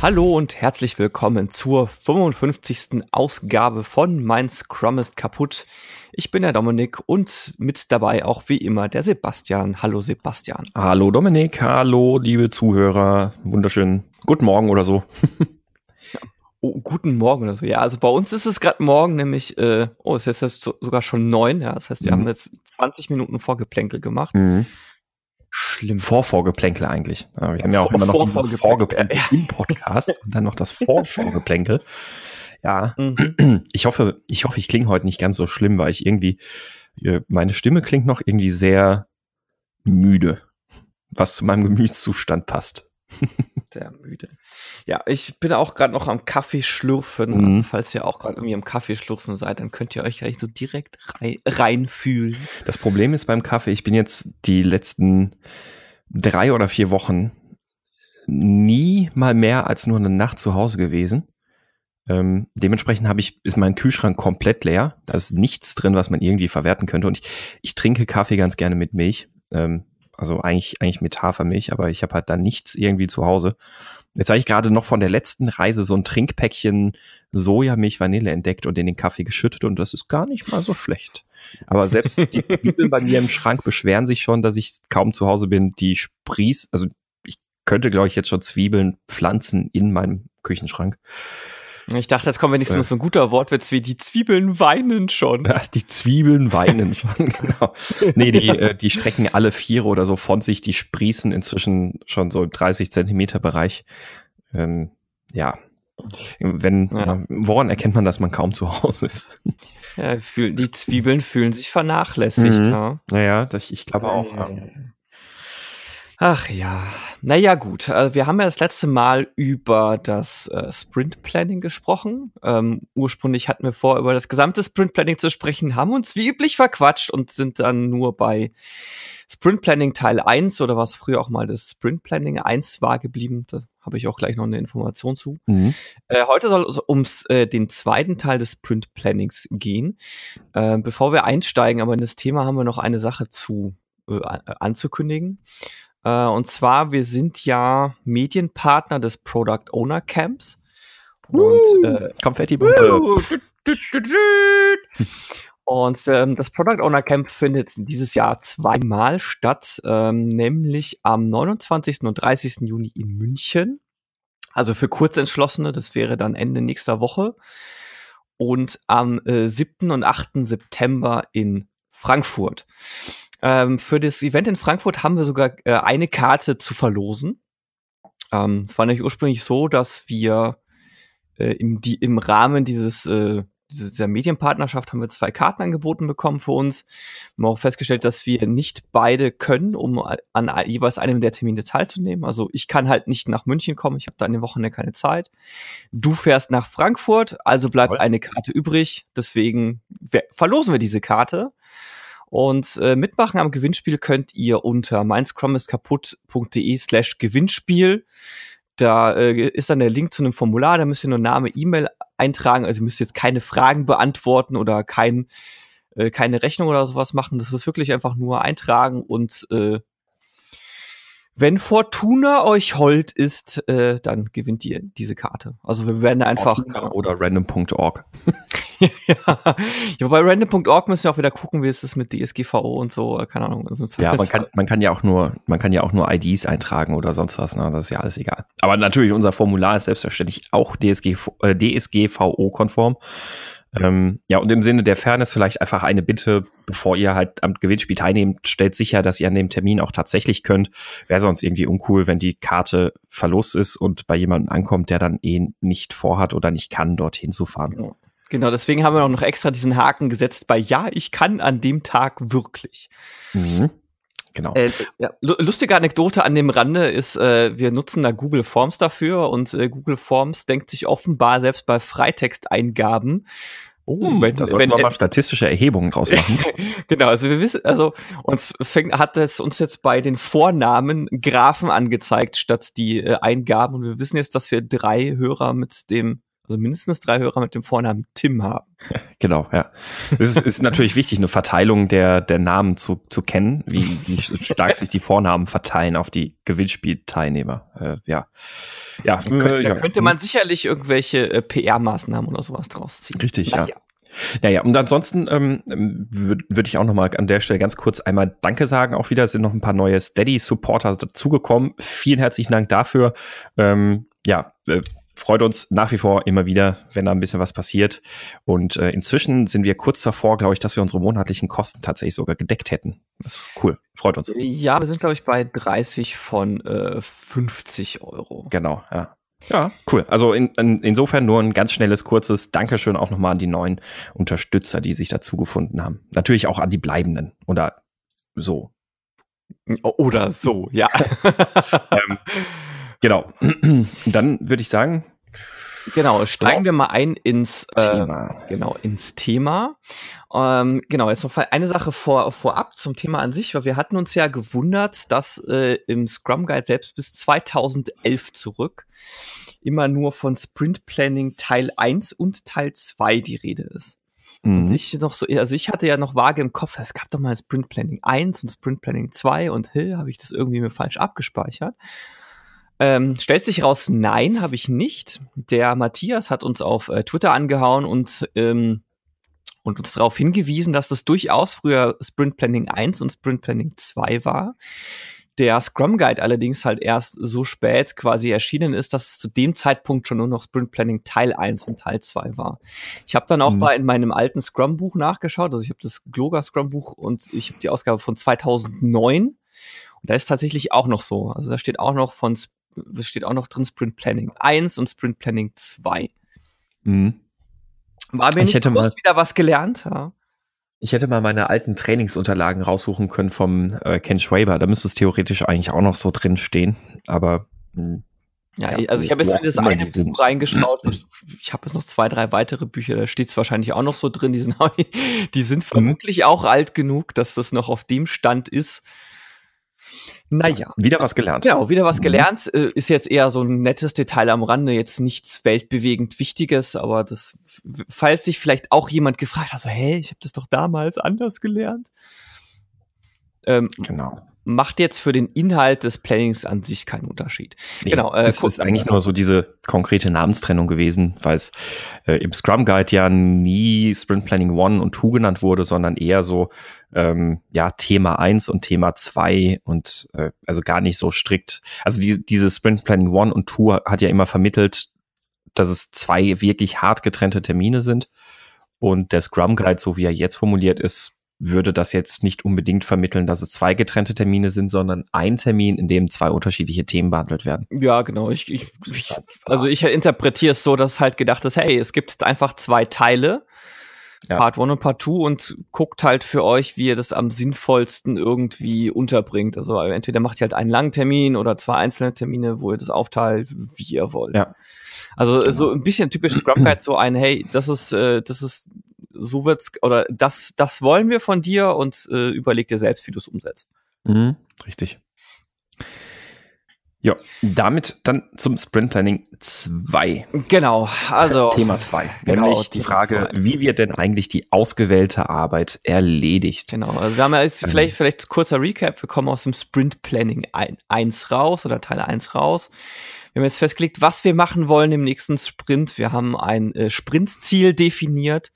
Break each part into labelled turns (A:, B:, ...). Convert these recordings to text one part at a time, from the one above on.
A: Hallo und herzlich willkommen zur 55. Ausgabe von Mein Scrum ist kaputt. Ich bin der Dominik und mit dabei auch wie immer der Sebastian. Hallo Sebastian.
B: Hallo Dominik, hallo liebe Zuhörer. Wunderschön. Guten Morgen oder so.
A: oh, guten Morgen oder so. Ja, also bei uns ist es gerade morgen, nämlich, äh, oh, es ist jetzt sogar schon neun. Ja, das heißt, wir mhm. haben jetzt 20 Minuten Vorgeplänkel gemacht. Mhm.
B: Schlimm. Vorvorgeplänkel eigentlich. Wir haben ja auch immer noch dieses Vorgeplänkel im Podcast und dann noch das Vorvorgeplänkel. Ja, mhm. ich hoffe, ich hoffe, ich klinge heute nicht ganz so schlimm, weil ich irgendwie, äh, meine Stimme klingt noch irgendwie sehr müde, was zu meinem Gemütszustand passt.
A: Sehr müde. Ja, ich bin auch gerade noch am Kaffee schlürfen. Also mhm. Also falls ihr auch gerade irgendwie am Kaffee schlürfen seid, dann könnt ihr euch gleich so direkt rein, reinfühlen.
B: Das Problem ist beim Kaffee, ich bin jetzt die letzten drei oder vier Wochen nie mal mehr als nur eine Nacht zu Hause gewesen. Ähm, dementsprechend habe ich, ist mein Kühlschrank komplett leer. Da ist nichts drin, was man irgendwie verwerten könnte. Und ich, ich trinke Kaffee ganz gerne mit Milch. Ähm, also eigentlich, eigentlich mit Hafermilch, aber ich habe halt da nichts irgendwie zu Hause. Jetzt habe ich gerade noch von der letzten Reise so ein Trinkpäckchen Sojamilch Vanille entdeckt und in den Kaffee geschüttet und das ist gar nicht mal so schlecht. Aber selbst die Zwiebeln bei mir im Schrank beschweren sich schon, dass ich kaum zu Hause bin. Die sprießt, also ich könnte, glaube ich, jetzt schon Zwiebeln pflanzen in meinem Küchenschrank.
A: Ich dachte, jetzt kommt wenigstens äh, so ein guter Wortwitz wie die Zwiebeln weinen schon.
B: Ja, die Zwiebeln weinen schon, genau. Nee, die, äh, die strecken alle vier oder so von sich, die sprießen inzwischen schon so im 30 Zentimeter Bereich. Ähm, ja. Wenn, ja. woran erkennt man, dass man kaum zu Hause ist?
A: Ja, die Zwiebeln fühlen sich vernachlässigt, mhm. ja.
B: Naja, das, ich glaube auch.
A: Ach ja, naja gut. Also wir haben ja das letzte Mal über das äh, Sprint Planning gesprochen. Ähm, ursprünglich hatten wir vor, über das gesamte Sprint Planning zu sprechen, haben uns wie üblich verquatscht und sind dann nur bei Sprint Planning Teil 1 oder was früher auch mal das Sprint Planning 1 war geblieben. Da habe ich auch gleich noch eine Information zu. Mhm. Äh, heute soll es ums äh, den zweiten Teil des Sprint Plannings gehen. Äh, bevor wir einsteigen, aber in das Thema haben wir noch eine Sache zu äh, anzukündigen. Äh, und zwar, wir sind ja Medienpartner des Product Owner Camps.
B: Und äh, Konfetti-Bombe.
A: Und ähm, das Product Owner Camp findet dieses Jahr zweimal statt, ähm, nämlich am 29. und 30. Juni in München. Also für Kurzentschlossene, das wäre dann Ende nächster Woche. Und am äh, 7. und 8. September in Frankfurt. Ähm, für das Event in Frankfurt haben wir sogar äh, eine Karte zu verlosen. Ähm, es war nämlich ursprünglich so, dass wir äh, im, die, im Rahmen dieses äh, dieser Medienpartnerschaft haben wir zwei Karten angeboten bekommen für uns. Wir haben auch festgestellt, dass wir nicht beide können, um an jeweils einem der Termine teilzunehmen. Also ich kann halt nicht nach München kommen, ich habe da an den Wochenende keine Zeit. Du fährst nach Frankfurt, also bleibt eine Karte übrig. Deswegen verlosen wir diese Karte. Und äh, mitmachen am Gewinnspiel könnt ihr unter meinscrumiskaputt.de slash Gewinnspiel. Da äh, ist dann der Link zu einem Formular, da müsst ihr nur Name, E-Mail eintragen. Also ihr müsst jetzt keine Fragen beantworten oder kein, äh, keine Rechnung oder sowas machen. Das ist wirklich einfach nur eintragen und äh, wenn Fortuna euch hold ist, äh, dann gewinnt ihr diese Karte. Also wir werden einfach. Fortuna
B: oder random.org.
A: ja, ja, bei random.org müssen wir auch wieder gucken, wie ist es mit DSGVO und so, keine Ahnung. Also
B: ja, man kann, man kann ja auch nur, man kann ja auch nur IDs eintragen oder sonst was, ne? Das ist ja alles egal. Aber natürlich, unser Formular ist selbstverständlich auch DSG, äh, DSGVO-konform. Ähm, ja, und im Sinne der Fairness vielleicht einfach eine Bitte, bevor ihr halt am Gewinnspiel teilnehmt, stellt sicher, dass ihr an dem Termin auch tatsächlich könnt. Wäre sonst irgendwie uncool, wenn die Karte verlust ist und bei jemandem ankommt, der dann eh nicht vorhat oder nicht kann, dorthin zu fahren. Ja.
A: Genau, deswegen haben wir auch noch extra diesen Haken gesetzt bei Ja, ich kann an dem Tag wirklich. Mhm. Genau. Äh, ja, lustige Anekdote an dem Rande ist, äh, wir nutzen da Google Forms dafür und äh, Google Forms denkt sich offenbar selbst bei Freitexteingaben,
B: Oh, wenn, da sollten wir mal statistische Erhebungen draus machen.
A: genau, also wir wissen, also uns fängt, hat es uns jetzt bei den Vornamen Graphen angezeigt statt die äh, Eingaben und wir wissen jetzt, dass wir drei Hörer mit dem Also mindestens drei Hörer mit dem Vornamen Tim haben.
B: Genau, ja. Es ist, ist natürlich wichtig, eine Verteilung der, der Namen zu, zu kennen, wie, wie stark sich die Vornamen verteilen auf die Gewinnspielteilnehmer. Äh, ja.
A: Ja, da, könnte, äh, da könnte man sicherlich irgendwelche äh, PR-Maßnahmen oder sowas draus ziehen.
B: Richtig, Na, ja. ja. Naja, und ansonsten ähm, würde würd ich auch noch mal an der Stelle ganz kurz einmal Danke sagen. Auch wieder sind noch ein paar neue Steady-Supporter dazugekommen. Vielen herzlichen Dank dafür. Ähm, ja, äh, freut uns nach wie vor immer wieder, wenn da ein bisschen was passiert. Und äh, inzwischen sind wir kurz davor, glaube ich, dass wir unsere monatlichen Kosten tatsächlich sogar gedeckt hätten. Das ist cool, freut uns.
A: Ja, wir sind, glaube ich, bei 30 von äh, 50 Euro.
B: Genau, ja. Ja, cool. Also in, in, insofern nur ein ganz schnelles, kurzes Dankeschön auch nochmal an die neuen Unterstützer, die sich dazu gefunden haben. Natürlich auch an die Bleibenden oder so.
A: Oder so, ja. ähm,
B: genau. Dann würde ich sagen,
A: Genau, steigen wir mal ein ins äh, Thema. Genau, ins Thema. Ähm, genau, jetzt noch eine Sache vor, vorab zum Thema an sich, weil wir hatten uns ja gewundert, dass äh, im Scrum Guide selbst bis 2011 zurück immer nur von Sprint Planning Teil 1 und Teil 2 die Rede ist. Mhm. Und ich noch so, also ich hatte ja noch vage im Kopf, es gab doch mal Sprint Planning 1 und Sprint Planning 2 und hey, habe ich das irgendwie mir falsch abgespeichert. Ähm, stellt sich raus, nein, habe ich nicht. Der Matthias hat uns auf äh, Twitter angehauen und, ähm, und uns darauf hingewiesen, dass das durchaus früher Sprint Planning 1 und Sprint Planning 2 war. Der Scrum Guide allerdings halt erst so spät quasi erschienen ist, dass es zu dem Zeitpunkt schon nur noch Sprint Planning Teil 1 und Teil 2 war. Ich habe dann auch mhm. mal in meinem alten Scrum Buch nachgeschaut, also ich habe das Gloga Scrum Buch und ich habe die Ausgabe von 2009 und da ist tatsächlich auch noch so. Also da steht auch noch von es steht auch noch drin Sprint Planning 1 und Sprint Planning 2. Mhm. War mir ich nicht hätte bewusst, mal, wieder was gelernt, ja.
B: Ich hätte mal meine alten Trainingsunterlagen raussuchen können vom äh, Ken Schwaber. Da müsste es theoretisch eigentlich auch noch so drin stehen. Aber
A: mh, hm, ja, ja, also ich habe jetzt in das eine Buch sind. reingeschaut. Ich habe jetzt noch zwei, drei weitere Bücher, da steht es wahrscheinlich auch noch so drin. Die sind, die sind mhm. vermutlich auch alt genug, dass das noch auf dem Stand ist.
B: Naja. Wieder was gelernt.
A: Genau, wieder was mhm. gelernt. Mhm. Ist jetzt eher so ein nettes Detail am Rande, jetzt nichts weltbewegend Wichtiges, aber das, falls sich vielleicht auch jemand gefragt hat, so, hey, ich habe das doch damals anders gelernt. Ähm, genau macht jetzt für den Inhalt des Plannings an sich keinen Unterschied.
B: Nee, genau. Äh, es ist eigentlich nur so diese konkrete Namenstrennung gewesen, weil es äh, im Scrum Guide ja nie Sprint Planning One und Two genannt wurde, sondern eher so ähm, ja Thema eins und Thema zwei und äh, also gar nicht so strikt. Also die, diese Sprint Planning One und Two hat ja immer vermittelt, dass es zwei wirklich hart getrennte Termine sind. Und der Scrum Guide, so wie er jetzt formuliert ist, würde das jetzt nicht unbedingt vermitteln, dass es zwei getrennte Termine sind, sondern ein Termin, in dem zwei unterschiedliche Themen behandelt werden.
A: Ja, genau. Ich, ich, ich also ich interpretiere es so, dass halt gedacht ist, hey, es gibt einfach zwei Teile, ja. Part 1 und Part 2 und guckt halt für euch, wie ihr das am sinnvollsten irgendwie unterbringt. Also entweder macht ihr halt einen langen Termin oder zwei einzelne Termine, wo ihr das aufteilt, wie ihr wollt. Ja. Also genau. so ein bisschen typisch Scrum Guide, so ein, hey, das ist, äh, das ist so wird's oder das, das wollen wir von dir und äh, überleg dir selbst, wie du es umsetzt.
B: Mhm, richtig. Ja, damit dann zum Sprint Planning 2.
A: Genau, also
B: Thema 2. Genau, nämlich die Frage, zwei. wie wird denn eigentlich die ausgewählte Arbeit erledigt?
A: Genau, also wir haben ja jetzt ähm. vielleicht, vielleicht kurzer Recap. Wir kommen aus dem Sprint Planning 1 raus oder Teil 1 raus. Wir haben jetzt festgelegt, was wir machen wollen im nächsten Sprint. Wir haben ein äh, Sprintziel definiert.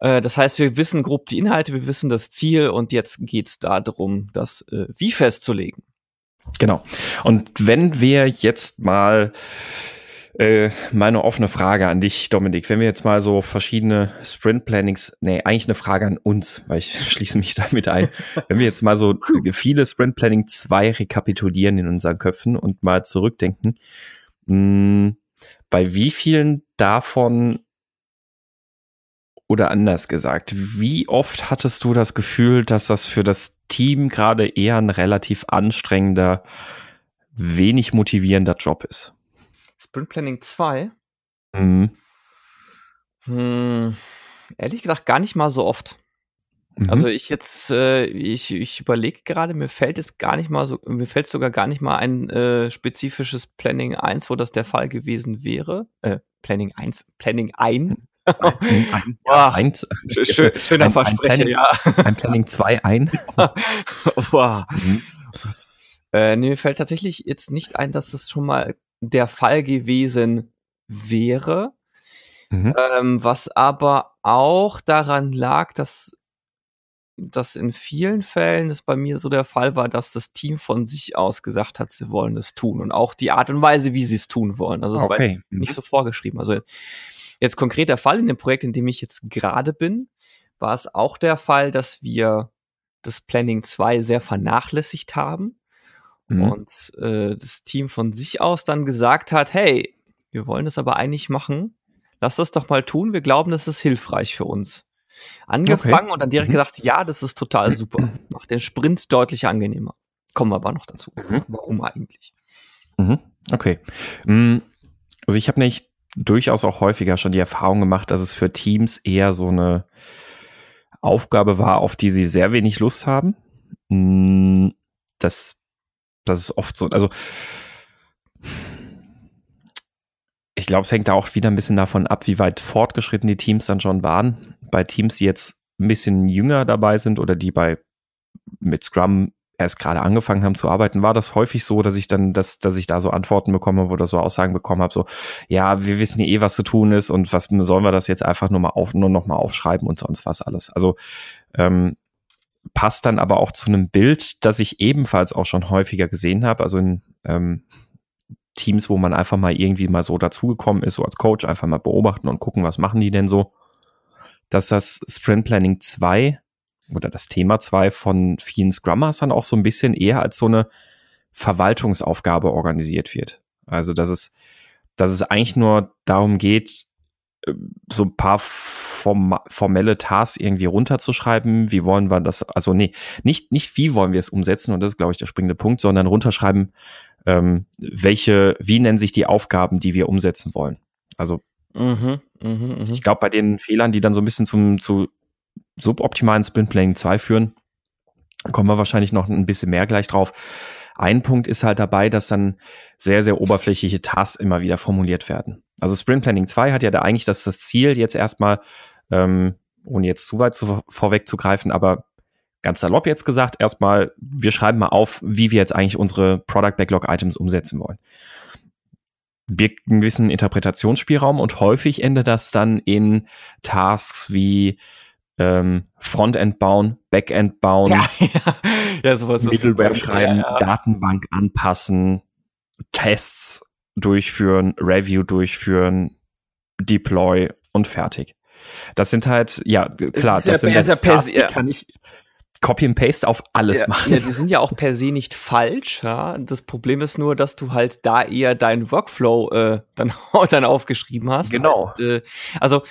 A: Äh, das heißt, wir wissen grob die Inhalte, wir wissen das Ziel und jetzt geht's darum, das äh, Wie festzulegen.
B: Genau. Und wenn wir jetzt mal äh, meine offene Frage an dich, Dominik, wenn wir jetzt mal so verschiedene Sprint Plannings, nee, eigentlich eine Frage an uns, weil ich schließe mich damit ein. wenn wir jetzt mal so viele Sprint Planning 2 rekapitulieren in unseren Köpfen und mal zurückdenken, mh, hm, bei wie vielen davon oder anders gesagt, wie oft hattest du das Gefühl, dass das für das Team gerade eher ein relativ anstrengender, wenig motivierender Job ist?
A: Sprint Planning 2? Mhm. Hm, ehrlich gesagt, gar nicht mal so oft. Mhm. Also ich jetzt, äh, ich, ich überlege gerade, mir fällt jetzt gar nicht mal so, mir fällt sogar gar nicht mal ein äh, spezifisches Planning 1, wo das der Fall gewesen wäre. Äh, Planning 1, Planning ein.
B: ein, ein ja, eins.
A: Schön, schöner ein, Versprecher,
B: ein Planning,
A: ja.
B: Ein Planning 2 ein.
A: wow. Mhm. Äh, nee, mir fällt tatsächlich jetzt nicht ein, dass es schon mal der Fall gewesen wäre. Mhm. Ähm, was aber auch daran lag, dass das in vielen Fällen das bei mir so der Fall war, dass das Team von sich aus gesagt hat, sie wollen es tun und auch die Art und Weise, wie sie es tun wollen. Also es okay. war nicht mhm. so vorgeschrieben. Also jetzt konkret der Fall in dem Projekt, in dem ich jetzt gerade bin, war es auch der Fall, dass wir das Planning 2 sehr vernachlässigt haben mhm. und äh, das Team von sich aus dann gesagt hat, hey, wir wollen das aber eigentlich machen. Lass das doch mal tun. Wir glauben, das ist hilfreich für uns angefangen okay. und dann direkt mhm. gesagt, ja, das ist total super. Macht den Sprint deutlich angenehmer. Kommen wir aber noch dazu. Mhm. Warum eigentlich?
B: Mhm. Okay. Mm, also ich habe nicht durchaus auch häufiger schon die Erfahrung gemacht, dass es für Teams eher so eine Aufgabe war, auf die sie sehr wenig Lust haben. Mm, das, das ist oft so. Also ich glaube, es hängt da auch wieder ein bisschen davon ab, wie weit fortgeschritten die Teams dann schon waren. Bei Teams, die jetzt ein bisschen jünger dabei sind oder die bei mit Scrum erst gerade angefangen haben zu arbeiten, war das häufig so, dass ich dann, dass, dass ich da so Antworten bekomme oder so Aussagen bekommen habe, so, ja, wir wissen eh, was zu tun ist und was sollen wir das jetzt einfach nur mal auf, nur noch mal aufschreiben und sonst was alles. Also ähm, passt dann aber auch zu einem Bild, das ich ebenfalls auch schon häufiger gesehen habe. Also in ähm, Teams, wo man einfach mal irgendwie mal so dazugekommen ist, so als Coach, einfach mal beobachten und gucken, was machen die denn so. Dass das Sprint Planning 2 oder das Thema 2 von vielen Scrum Mastern auch so ein bisschen eher als so eine Verwaltungsaufgabe organisiert wird. Also, dass es, dass es eigentlich nur darum geht, äh, so ein paar form formelle Tasks irgendwie runterzuschreiben. Wie wollen wir das? Also nee, nicht, nicht wie wollen wir es umsetzen, und das ist, glaube ich, der springende Punkt, sondern runterschreiben, ähm, welche, wie nennen sich die Aufgaben, die wir umsetzen wollen. Also mhm, mh, mh. ich glaube, bei den Fehlern, die dann so ein bisschen zum zu suboptimalen Sprint Planning 2 führen, kommen wir wahrscheinlich noch ein bisschen mehr gleich drauf. Ein Punkt ist halt dabei, dass dann sehr, sehr oberflächliche Tasks immer wieder formuliert werden. Also Sprint Planning 2 hat ja da eigentlich das, das Ziel, jetzt erstmal, ähm, ohne jetzt zu weit zu, vorwegzugreifen, aber ganz salopp jetzt gesagt, erstmal, wir schreiben mal auf, wie wir jetzt eigentlich unsere Product Backlog Items umsetzen wollen. Birgt einen gewissen Interpretationsspielraum und häufig endet das dann in Tasks wie ähm, Frontend bauen, Backend bauen, ja, ja. ja sowas Middleware schreiben, ja, Datenbank anpassen, Tests durchführen, Review durchführen, Deploy und fertig. Das sind halt, ja, klar, das, das sind ja, jetzt Tasks, die kann ich, Copy and Paste auf alles
A: ja,
B: machen.
A: Ja, die sind ja auch per se nicht falsch. Ja? Das Problem ist nur, dass du halt da eher deinen Workflow äh, dann, dann aufgeschrieben hast.
B: Genau.
A: Und, äh, also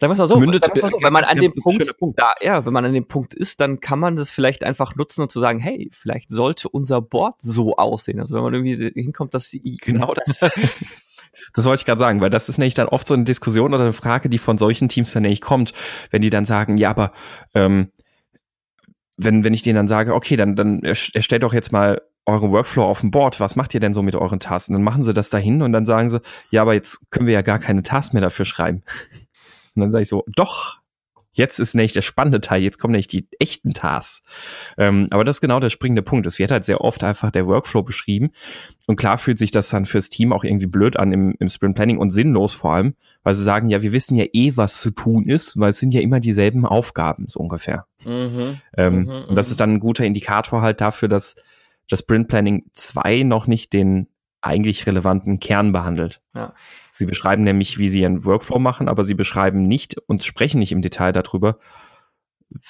A: sagen wir mal so, Mündet, mal so wenn man an dem Punkt, Punkt, da, ja, wenn man an dem Punkt ist, dann kann man das vielleicht einfach nutzen und zu sagen, hey, vielleicht sollte unser Board so aussehen. Also wenn man irgendwie hinkommt, dass sie
B: genau das. Das wollte ich gerade sagen, weil das ist nämlich dann oft so eine Diskussion oder eine Frage, die von solchen Teams dann nämlich kommt, wenn die dann sagen, ja, aber ähm, wenn, wenn ich denen dann sage, okay, dann, dann erstellt doch jetzt mal euren Workflow auf dem Board, was macht ihr denn so mit euren Tasks? Und dann machen sie das dahin und dann sagen sie, ja, aber jetzt können wir ja gar keine Tasks mehr dafür schreiben. Und dann sage ich so, doch, Jetzt ist nämlich der spannende Teil, jetzt kommen nämlich die echten Tasks. Ähm, aber das ist genau der springende Punkt. Es wird halt sehr oft einfach der Workflow beschrieben. Und klar fühlt sich das dann fürs Team auch irgendwie blöd an im, im Sprint Planning und sinnlos vor allem, weil sie sagen, ja, wir wissen ja eh, was zu tun ist, weil es sind ja immer dieselben Aufgaben, so ungefähr. Mhm, ähm, mhm, und das mhm. ist dann ein guter Indikator halt dafür, dass das Sprint Planning 2 noch nicht den eigentlich relevanten Kern behandelt. Ja. Sie beschreiben nämlich, wie sie ihren Workflow machen, aber sie beschreiben nicht und sprechen nicht im Detail darüber,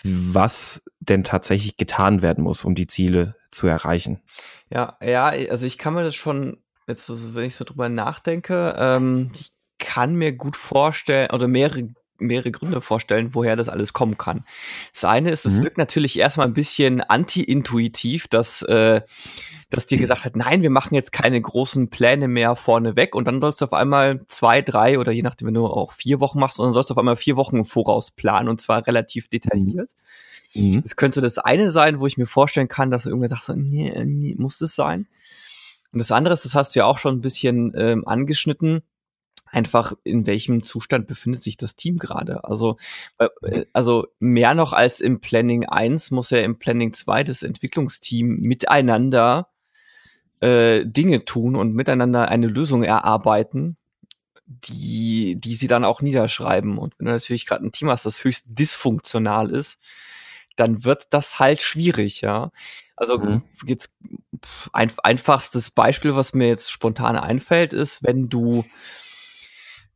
B: was denn tatsächlich getan werden muss, um die Ziele zu erreichen.
A: Ja, ja, also ich kann mir das schon, jetzt wenn ich so drüber nachdenke, ähm, ich kann mir gut vorstellen, oder mehrere mehrere Gründe vorstellen, woher das alles kommen kann. Das eine ist, es mhm. wirkt natürlich erstmal ein bisschen anti-intuitiv, dass, äh, dass dir gesagt hat, nein, wir machen jetzt keine großen Pläne mehr vorneweg und dann sollst du auf einmal zwei, drei oder je nachdem, wenn du auch vier Wochen machst, dann sollst du auf einmal vier Wochen im Voraus planen und zwar relativ detailliert. Mhm. Es könnte das eine sein, wo ich mir vorstellen kann, dass irgendwer sagt, so, nee, nee, muss das sein? Und das andere ist, das hast du ja auch schon ein bisschen ähm, angeschnitten, einfach in welchem Zustand befindet sich das Team gerade. Also, äh, also mehr noch als im Planning 1 muss ja im Planning 2 das Entwicklungsteam miteinander äh, Dinge tun und miteinander eine Lösung erarbeiten, die, die sie dann auch niederschreiben. Und wenn du natürlich gerade ein Team hast, das höchst dysfunktional ist, dann wird das halt schwierig, ja. Also mhm. jetzt ein, einfachstes Beispiel, was mir jetzt spontan einfällt, ist, wenn du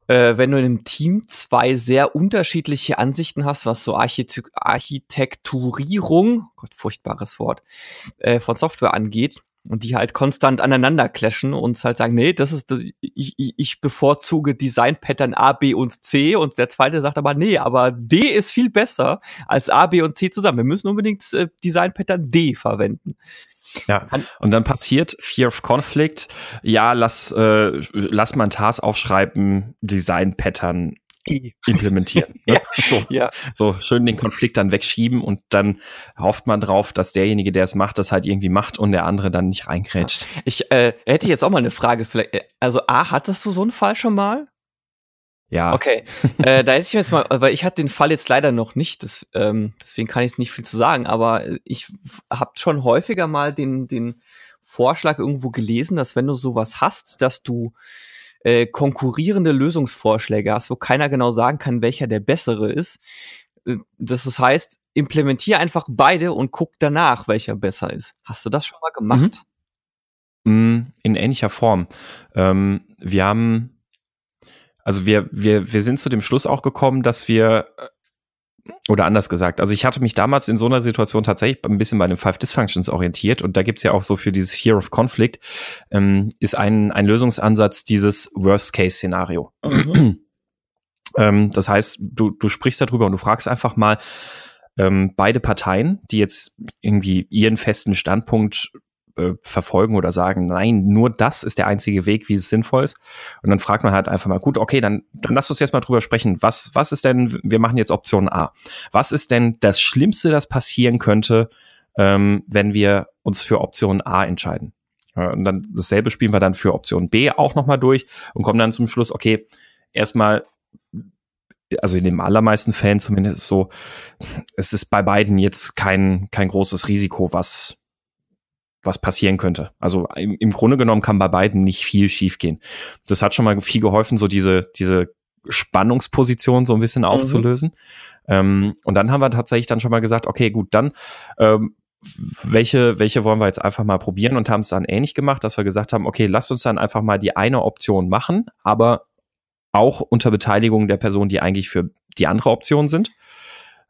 A: äh, wenn du in einem Team zwei sehr unterschiedliche Ansichten hast, was so Archite Architekturierung, Gott, furchtbares Wort, äh, von Software angeht, und die halt konstant aneinander clashen und halt sagen, nee, das ist, ich, ich bevorzuge Design-Pattern A, B und C und der zweite sagt aber, nee, aber D ist viel besser als A, B und C zusammen. Wir müssen unbedingt äh, Design-Pattern D verwenden.
B: Ja, und dann passiert Fear of Conflict. Ja, lass, äh, lass mal ein Task aufschreiben, Design-Pattern implementieren. Ne? ja, so, ja. so schön den Konflikt dann wegschieben und dann hofft man drauf, dass derjenige, der es macht, das halt irgendwie macht und der andere dann nicht reingrätscht.
A: Ich äh, hätte jetzt auch mal eine Frage. Vielleicht, äh, also A, hattest du so einen Fall schon mal?
B: Ja.
A: Okay. äh, da hätte ich jetzt mal, weil ich hatte den Fall jetzt leider noch nicht, das, ähm, deswegen kann ich es nicht viel zu sagen, aber ich habe schon häufiger mal den, den Vorschlag irgendwo gelesen, dass wenn du sowas hast, dass du äh, konkurrierende Lösungsvorschläge hast, wo keiner genau sagen kann, welcher der bessere ist. Äh, das heißt, implementier einfach beide und guck danach, welcher besser ist. Hast du das schon mal gemacht?
B: Mhm. In ähnlicher Form. Ähm, wir haben, also wir, wir, wir sind zu dem Schluss auch gekommen, dass wir äh, oder anders gesagt, also ich hatte mich damals in so einer Situation tatsächlich ein bisschen bei den Five Dysfunctions orientiert und da gibt's ja auch so für dieses Fear of Conflict, ähm, ist ein, ein Lösungsansatz dieses Worst-Case-Szenario. Mhm. ähm, das heißt, du, du sprichst darüber und du fragst einfach mal, ähm, beide Parteien, die jetzt irgendwie ihren festen Standpunkt äh, verfolgen oder sagen, nein, nur das ist der einzige Weg, wie es sinnvoll ist. Und dann fragt man halt einfach mal, gut, okay, dann, dann lass uns jetzt mal drüber sprechen. Was, was ist denn, wir machen jetzt Option A. Was ist denn das Schlimmste, das passieren könnte, ähm, wenn wir uns für Option A entscheiden? Und dann dasselbe spielen wir dann für Option B auch nochmal durch und kommen dann zum Schluss, okay, erstmal also in den allermeisten Fällen zumindest so, es ist bei beiden jetzt kein, kein großes Risiko, was, was passieren könnte. Also im, im Grunde genommen kann bei beiden nicht viel schiefgehen. Das hat schon mal viel geholfen, so diese, diese Spannungsposition so ein bisschen mhm. aufzulösen. Ähm, und dann haben wir tatsächlich dann schon mal gesagt, okay, gut, dann ähm, welche, welche wollen wir jetzt einfach mal probieren und haben es dann ähnlich gemacht, dass wir gesagt haben, okay, lasst uns dann einfach mal die eine Option machen, aber auch unter Beteiligung der Personen, die eigentlich für die andere Option sind.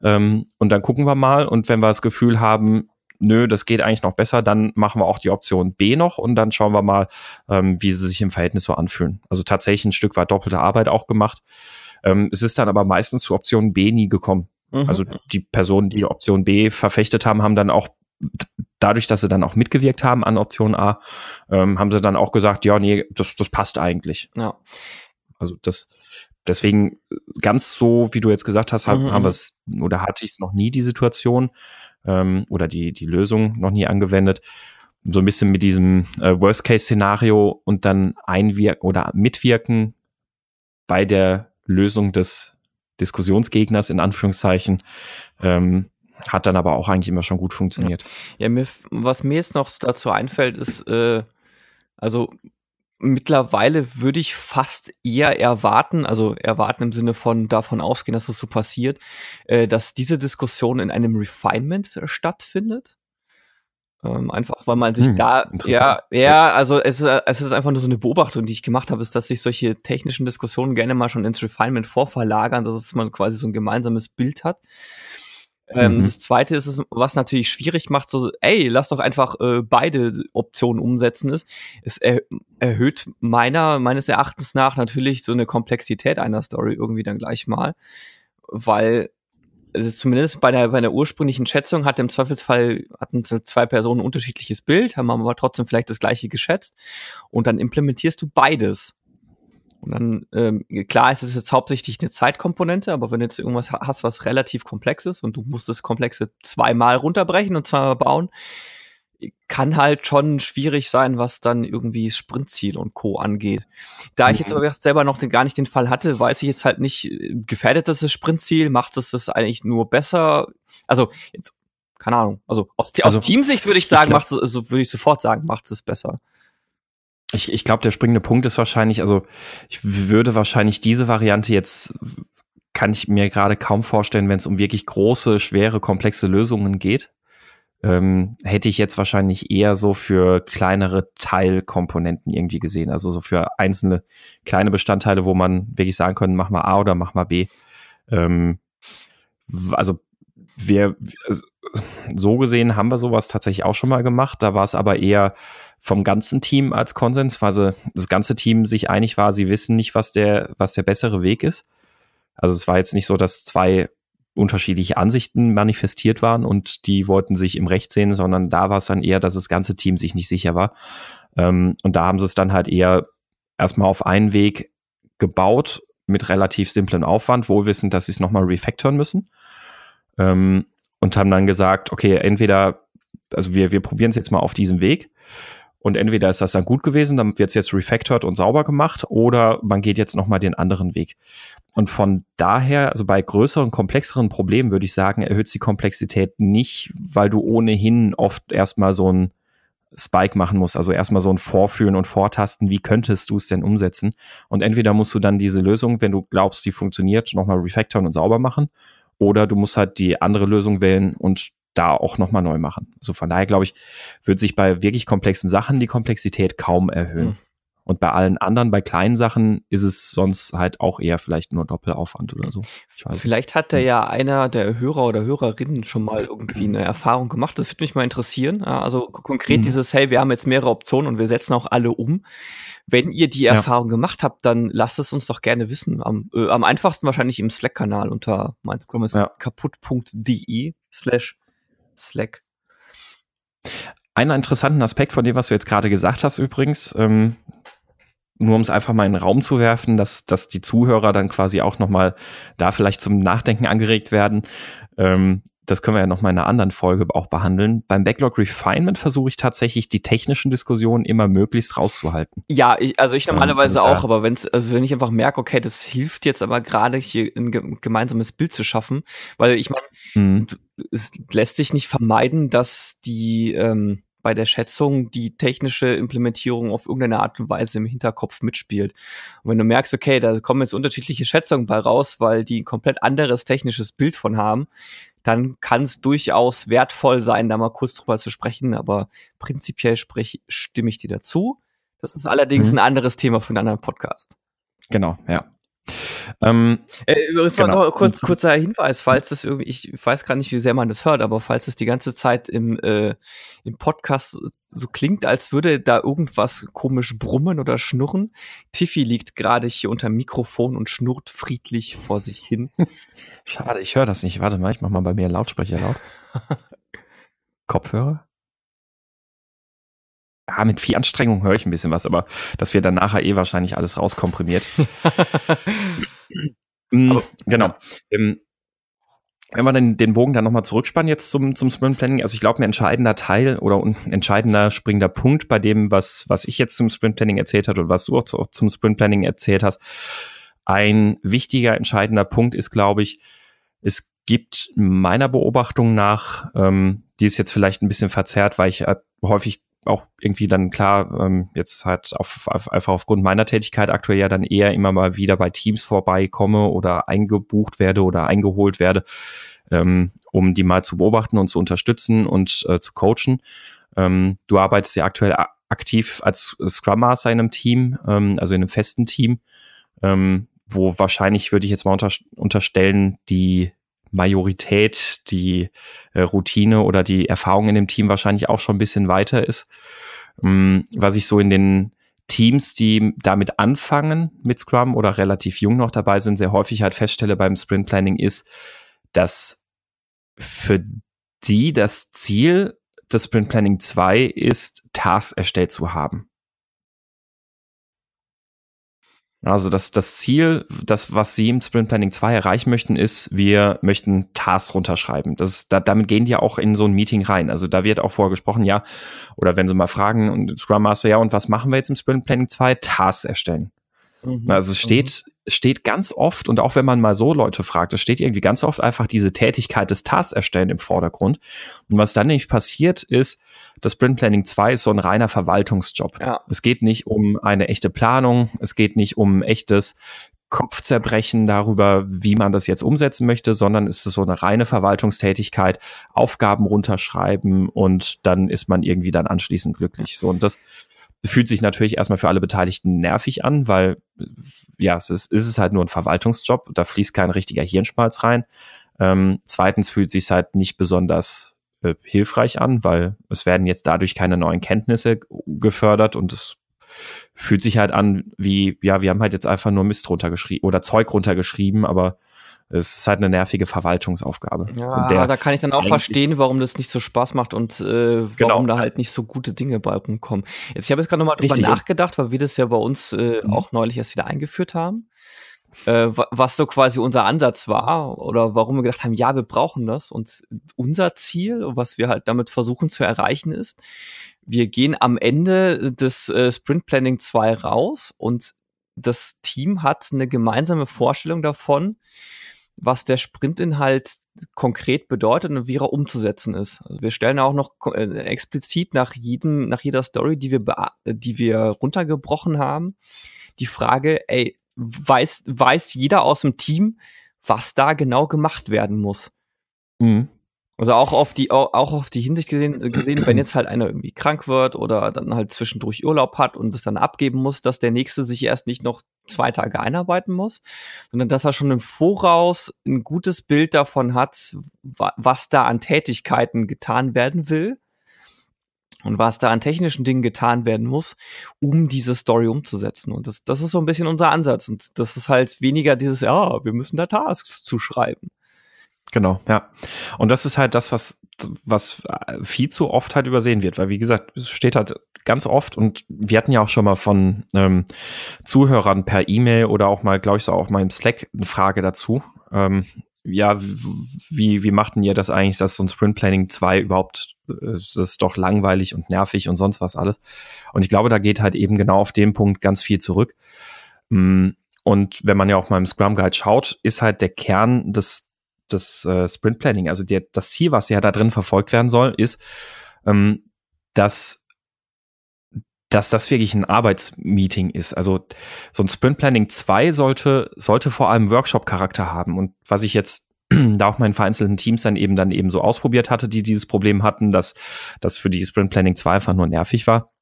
B: Ähm, und dann gucken wir mal und wenn wir das Gefühl haben, nö, das geht eigentlich noch besser, dann machen wir auch die Option B noch und dann schauen wir mal, ähm, wie sie sich im Verhältnis so anfühlen. Also tatsächlich ein Stück weit doppelte Arbeit auch gemacht. Ähm, es ist dann aber meistens zu Option B nie gekommen. Mhm. Also die Personen, die Option B verfechtet haben, haben dann auch dadurch, dass sie dann auch mitgewirkt haben an Option A, ähm, haben sie dann auch gesagt, ja, nee, das, das passt eigentlich.
A: Ja.
B: Also das, deswegen ganz so, wie du jetzt gesagt hast, haben, mhm. haben wir es oder hatte ich es noch nie die Situation ähm, oder die, die Lösung noch nie angewendet. So ein bisschen mit diesem äh, Worst-Case-Szenario und dann einwirken oder mitwirken bei der Lösung des Diskussionsgegners in Anführungszeichen. Ähm, hat dann aber auch eigentlich immer schon gut funktioniert.
A: Ja, mir, was mir jetzt noch dazu einfällt, ist, äh, also mittlerweile würde ich fast eher erwarten, also erwarten im Sinne von davon ausgehen, dass das so passiert, äh, dass diese Diskussion in einem Refinement stattfindet. Ähm, einfach weil man sich hm, da, ja, ja, also es ist, es ist einfach nur so eine Beobachtung, die ich gemacht habe, ist, dass sich solche technischen Diskussionen gerne mal schon ins Refinement vorverlagern, dass man quasi so ein gemeinsames Bild hat. Ähm, mhm. Das zweite ist es, was natürlich schwierig macht, so, ey, lass doch einfach äh, beide Optionen umsetzen ist. Es er erhöht meiner, meines Erachtens nach natürlich so eine Komplexität einer Story irgendwie dann gleich mal. weil also zumindest bei der, bei der ursprünglichen Schätzung hat im Zweifelsfall hatten zwei Personen ein unterschiedliches Bild, haben aber trotzdem vielleicht das gleiche geschätzt und dann implementierst du beides. Dann, ähm, klar, es ist jetzt hauptsächlich eine Zeitkomponente, aber wenn du jetzt irgendwas hast, was relativ komplex ist und du musst das Komplexe zweimal runterbrechen und zweimal bauen, kann halt schon schwierig sein, was dann irgendwie Sprintziel und Co. angeht. Da ich jetzt mhm. aber selber noch gar nicht den Fall hatte, weiß ich jetzt halt nicht, gefährdet das das Sprintziel? Macht es das eigentlich nur besser? Also, jetzt, keine Ahnung. Also, aus, also, aus Teamsicht würde ich sagen, macht es, also würde ich sofort sagen, macht es besser.
B: Ich, ich glaube, der springende Punkt ist wahrscheinlich, also ich würde wahrscheinlich diese Variante jetzt, kann ich mir gerade kaum vorstellen, wenn es um wirklich große, schwere, komplexe Lösungen geht ähm, hätte ich jetzt wahrscheinlich eher so für kleinere Teilkomponenten irgendwie gesehen. Also so für einzelne kleine Bestandteile, wo man wirklich sagen könnte, mach mal A oder mach mal B. Ähm, also wir, so gesehen haben wir sowas tatsächlich auch schon mal gemacht. Da war es aber eher vom ganzen Team als Konsens, weil das ganze Team sich einig war, sie wissen nicht, was der, was der bessere Weg ist. Also es war jetzt nicht so, dass zwei unterschiedliche Ansichten manifestiert waren und die wollten sich im Recht sehen, sondern da war es dann eher, dass das ganze Team sich nicht sicher war. Ähm, und da haben sie es dann halt eher erstmal auf einen Weg gebaut mit relativ simplem Aufwand, wohlwissend, dass sie es nochmal refactoren müssen. Ähm, und haben dann gesagt, okay, entweder, also wir, wir probieren es jetzt mal auf diesem Weg und entweder ist das dann gut gewesen, dann wird es jetzt refactored und sauber gemacht, oder man geht jetzt nochmal den anderen Weg. Und von daher, also bei größeren, komplexeren Problemen würde ich sagen, erhöht die Komplexität nicht, weil du ohnehin oft erstmal so ein Spike machen musst, also erstmal so ein Vorführen und Vortasten, wie könntest du es denn umsetzen? Und entweder musst du dann diese Lösung, wenn du glaubst, die funktioniert, nochmal refactoren und sauber machen, oder du musst halt die andere Lösung wählen und da auch nochmal neu machen. Also von daher glaube ich, wird sich bei wirklich komplexen Sachen die Komplexität kaum erhöhen. Mhm. Und bei allen anderen, bei kleinen Sachen, ist es sonst halt auch eher vielleicht nur Doppelaufwand oder so.
A: Vielleicht hat da ja einer der Hörer oder Hörerinnen schon mal irgendwie eine Erfahrung gemacht. Das würde mich mal interessieren. Also konkret mhm. dieses, hey, wir haben jetzt mehrere Optionen und wir setzen auch alle um. Wenn ihr die Erfahrung ja. gemacht habt, dann lasst es uns doch gerne wissen. Am, äh, am einfachsten wahrscheinlich im Slack-Kanal unter meins ja. kaputt.de slash Slack.
B: Einen interessanten Aspekt von dem, was du jetzt gerade gesagt hast, übrigens, ähm, nur um es einfach mal in den Raum zu werfen, dass, dass die Zuhörer dann quasi auch nochmal da vielleicht zum Nachdenken angeregt werden. Ähm, das können wir ja nochmal in einer anderen Folge auch behandeln. Beim Backlog Refinement versuche ich tatsächlich die technischen Diskussionen immer möglichst rauszuhalten.
A: Ja, ich, also ich normalerweise ähm, auch, aber wenn's, also wenn ich einfach merke, okay, das hilft jetzt aber gerade hier ein gemeinsames Bild zu schaffen, weil ich meine, mhm. es lässt sich nicht vermeiden, dass die ähm, bei der Schätzung die technische Implementierung auf irgendeine Art und Weise im Hinterkopf mitspielt. Und wenn du merkst, okay, da kommen jetzt unterschiedliche Schätzungen bei raus, weil die ein komplett anderes technisches Bild von haben, dann kann es durchaus wertvoll sein, da mal kurz drüber zu sprechen. Aber prinzipiell sprich, stimme ich dir dazu. Das ist allerdings mhm. ein anderes Thema für einen anderen Podcast.
B: Genau, ja.
A: Ähm, äh, übrigens genau. noch kurz, kurzer Hinweis, falls das irgendwie, ich weiß gar nicht, wie sehr man das hört, aber falls es die ganze Zeit im, äh, im Podcast so klingt, als würde da irgendwas komisch brummen oder schnurren. Tiffy liegt gerade hier unter dem Mikrofon und schnurrt friedlich vor sich hin.
B: Schade, ich höre das nicht. Warte mal, ich mach mal bei mir Lautsprecher laut. Kopfhörer? Ja, mit viel Anstrengung höre ich ein bisschen was, aber das wird dann nachher eh wahrscheinlich alles rauskomprimiert. mm, genau. Ähm, wenn wir den, den Bogen dann nochmal zurückspannen jetzt zum, zum Sprint Planning, also ich glaube, ein entscheidender Teil oder ein entscheidender springender Punkt bei dem, was, was ich jetzt zum Sprint Planning erzählt habe und was du auch zu, zum Sprint Planning erzählt hast, ein wichtiger, entscheidender Punkt ist, glaube ich, es gibt meiner Beobachtung nach, ähm, die ist jetzt vielleicht ein bisschen verzerrt, weil ich äh, häufig auch irgendwie dann klar, ähm, jetzt halt auf, auf, einfach aufgrund meiner Tätigkeit aktuell ja dann eher immer mal wieder bei Teams vorbeikomme oder eingebucht werde oder eingeholt werde, ähm, um die mal zu beobachten und zu unterstützen und äh, zu coachen. Ähm, du arbeitest ja aktuell aktiv als Scrum Master in einem Team, ähm, also in einem festen Team, ähm, wo wahrscheinlich würde ich jetzt mal unter, unterstellen, die Majorität, die äh, Routine oder die Erfahrung in dem Team wahrscheinlich auch schon ein bisschen weiter ist. Ähm, was ich so in den Teams, die damit anfangen mit Scrum oder relativ jung noch dabei sind, sehr häufig halt feststelle beim Sprint Planning ist, dass für die das Ziel des Sprint Planning 2 ist, Tasks erstellt zu haben. Also das, das Ziel, das, was Sie im Sprint Planning 2 erreichen möchten, ist, wir möchten Tasks runterschreiben. Das, da, damit gehen die ja auch in so ein Meeting rein. Also da wird auch vorher gesprochen, ja, oder wenn Sie mal fragen, und Scrum Master, ja, und was machen wir jetzt im Sprint Planning 2? Tasks erstellen. Mhm. Also es steht, mhm. steht ganz oft, und auch wenn man mal so Leute fragt, es steht irgendwie ganz oft einfach diese Tätigkeit des Tasks erstellen im Vordergrund. Und was dann nämlich passiert ist, das Sprint Planning 2 ist so ein reiner Verwaltungsjob. Ja. Es geht nicht um eine echte Planung, es geht nicht um echtes Kopfzerbrechen darüber, wie man das jetzt umsetzen möchte, sondern es ist so eine reine Verwaltungstätigkeit, Aufgaben runterschreiben und dann ist man irgendwie dann anschließend glücklich. So und das fühlt sich natürlich erstmal für alle Beteiligten nervig an, weil ja, es ist, ist es halt nur ein Verwaltungsjob, da fließt kein richtiger Hirnschmalz rein. Ähm, zweitens fühlt sich halt nicht besonders äh, hilfreich an, weil es werden jetzt dadurch keine neuen Kenntnisse gefördert und es fühlt sich halt an wie, ja, wir haben halt jetzt einfach nur Mist runtergeschrieben oder Zeug runtergeschrieben, aber es ist halt eine nervige Verwaltungsaufgabe.
A: Ja, so da kann ich dann auch verstehen, warum das nicht so Spaß macht und äh, warum genau. da halt nicht so gute Dinge bei rumkommen. Jetzt, ich habe jetzt gerade nochmal drüber nachgedacht, weil wir das ja bei uns äh, mhm. auch neulich erst wieder eingeführt haben äh, was so quasi unser Ansatz war oder warum wir gedacht haben, ja, wir brauchen das. Und unser Ziel, was wir halt damit versuchen zu erreichen, ist, wir gehen am Ende des äh, Sprint Planning 2 raus und das Team hat eine gemeinsame Vorstellung davon, was der Sprintinhalt konkret bedeutet und wie er umzusetzen ist. Also wir stellen auch noch äh, explizit nach jedem, nach jeder Story, die wir, die wir runtergebrochen haben, die Frage, ey, weiß, weiß jeder aus dem Team, was da genau gemacht werden muss. Mhm. Also auch auf die, auch auf die Hinsicht gesehen, gesehen, wenn jetzt halt einer irgendwie krank wird oder dann halt zwischendurch Urlaub hat und es dann abgeben muss, dass der nächste sich erst nicht noch zwei Tage einarbeiten muss, sondern dass er schon im Voraus ein gutes Bild davon hat, was da an Tätigkeiten getan werden will und was da an technischen Dingen getan werden muss, um diese Story umzusetzen. Und das, das ist so ein bisschen unser Ansatz. Und das ist halt weniger dieses, ja, wir müssen da Tasks zuschreiben.
B: Genau, ja. Und das ist halt das, was, was viel zu oft halt übersehen wird, weil wie gesagt, es steht halt ganz oft und wir hatten ja auch schon mal von ähm, Zuhörern per E-Mail oder auch mal, glaube ich, so auch mal im Slack eine Frage dazu. Ähm, ja, wie, wie machten ihr das eigentlich, dass so ein Sprint Planning 2 überhaupt, äh, das ist doch langweilig und nervig und sonst was alles. Und ich glaube, da geht halt eben genau auf den Punkt ganz viel zurück. Mm, und wenn man ja auch mal im Scrum Guide schaut, ist halt der Kern des, des äh, Sprint Planning, also der, das Ziel, was ja da drin verfolgt werden soll, ist, ähm, dass dass das wirklich ein Arbeitsmeeting ist. Also so ein Sprint Planning 2 sollte, sollte vor allem Workshop-Charakter haben. Und was ich jetzt da auch meinen vereinzelten Teams dann eben dann eben so ausprobiert hatte, die dieses Problem hatten, dass das für die Sprint Planning 2 einfach nur nervig war,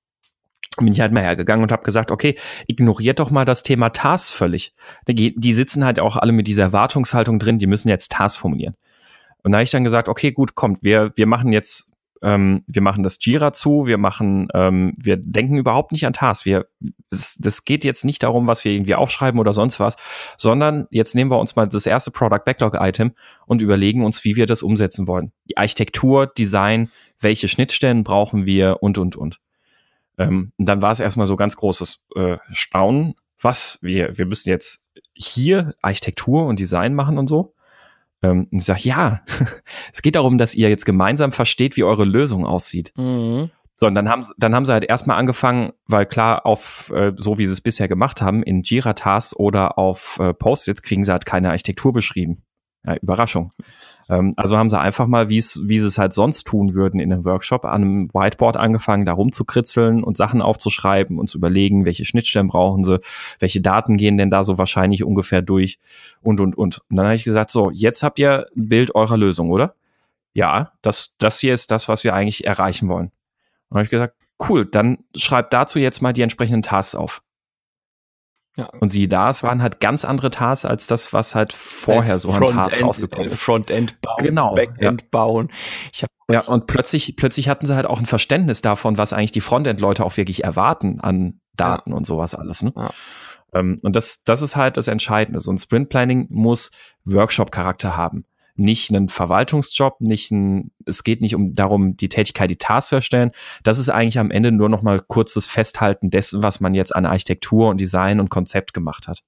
B: bin ich halt mal hergegangen und habe gesagt, okay, ignoriert doch mal das Thema Tasks völlig. Die, die sitzen halt auch alle mit dieser Erwartungshaltung drin, die müssen jetzt Tasks formulieren. Und da habe ich dann gesagt, okay, gut, kommt, wir, wir machen jetzt ähm, wir machen das Jira zu, wir machen, ähm, wir denken überhaupt nicht an Tasks. Wir, das, das geht jetzt nicht darum, was wir irgendwie aufschreiben oder sonst was, sondern jetzt nehmen wir uns mal das erste Product Backlog Item und überlegen uns, wie wir das umsetzen wollen. Die Architektur, Design, welche Schnittstellen brauchen wir und, und, und. Ähm, dann war es erstmal so ganz großes äh, Staunen, was wir, wir müssen jetzt hier Architektur und Design machen und so. Ähm, und ich sage, ja, es geht darum, dass ihr jetzt gemeinsam versteht, wie eure Lösung aussieht. Mhm. So, und dann haben, dann haben sie halt erstmal angefangen, weil klar, auf äh, so wie sie es bisher gemacht haben, in Jira-Tasks oder auf äh, Post-its kriegen sie halt keine Architektur beschrieben. Ja, Überraschung. Ähm, also haben sie einfach mal, wie wie sie es halt sonst tun würden in einem Workshop, an einem Whiteboard angefangen, da rumzukritzeln und Sachen aufzuschreiben und zu überlegen, welche Schnittstellen brauchen sie, welche Daten gehen denn da so wahrscheinlich ungefähr durch und, und, und. Und dann habe ich gesagt, so, jetzt habt ihr ein Bild eurer Lösung, oder? Ja, das, das hier ist das, was wir eigentlich erreichen wollen. Und habe ich gesagt, cool, dann schreibt dazu jetzt mal die entsprechenden Tasks auf. Ja. Und siehe da, es waren halt ganz andere Tasks als das, was halt vorher als so an Tasks rausgekommen ist.
A: Frontend bauen,
B: genau,
A: Backend ja. bauen.
B: Ich hab ja, und plötzlich, plötzlich hatten sie halt auch ein Verständnis davon, was eigentlich die Frontend-Leute auch wirklich erwarten an Daten ja. und sowas alles. Ne? Ja. Ähm, und das, das ist halt das Entscheidende. So ein Sprint Planning muss Workshop-Charakter haben nicht einen Verwaltungsjob, nicht ein, es geht nicht um darum, die Tätigkeit, die Tasks zu erstellen. Das ist eigentlich am Ende nur noch mal kurzes Festhalten dessen, was man jetzt an Architektur und Design und Konzept gemacht hat.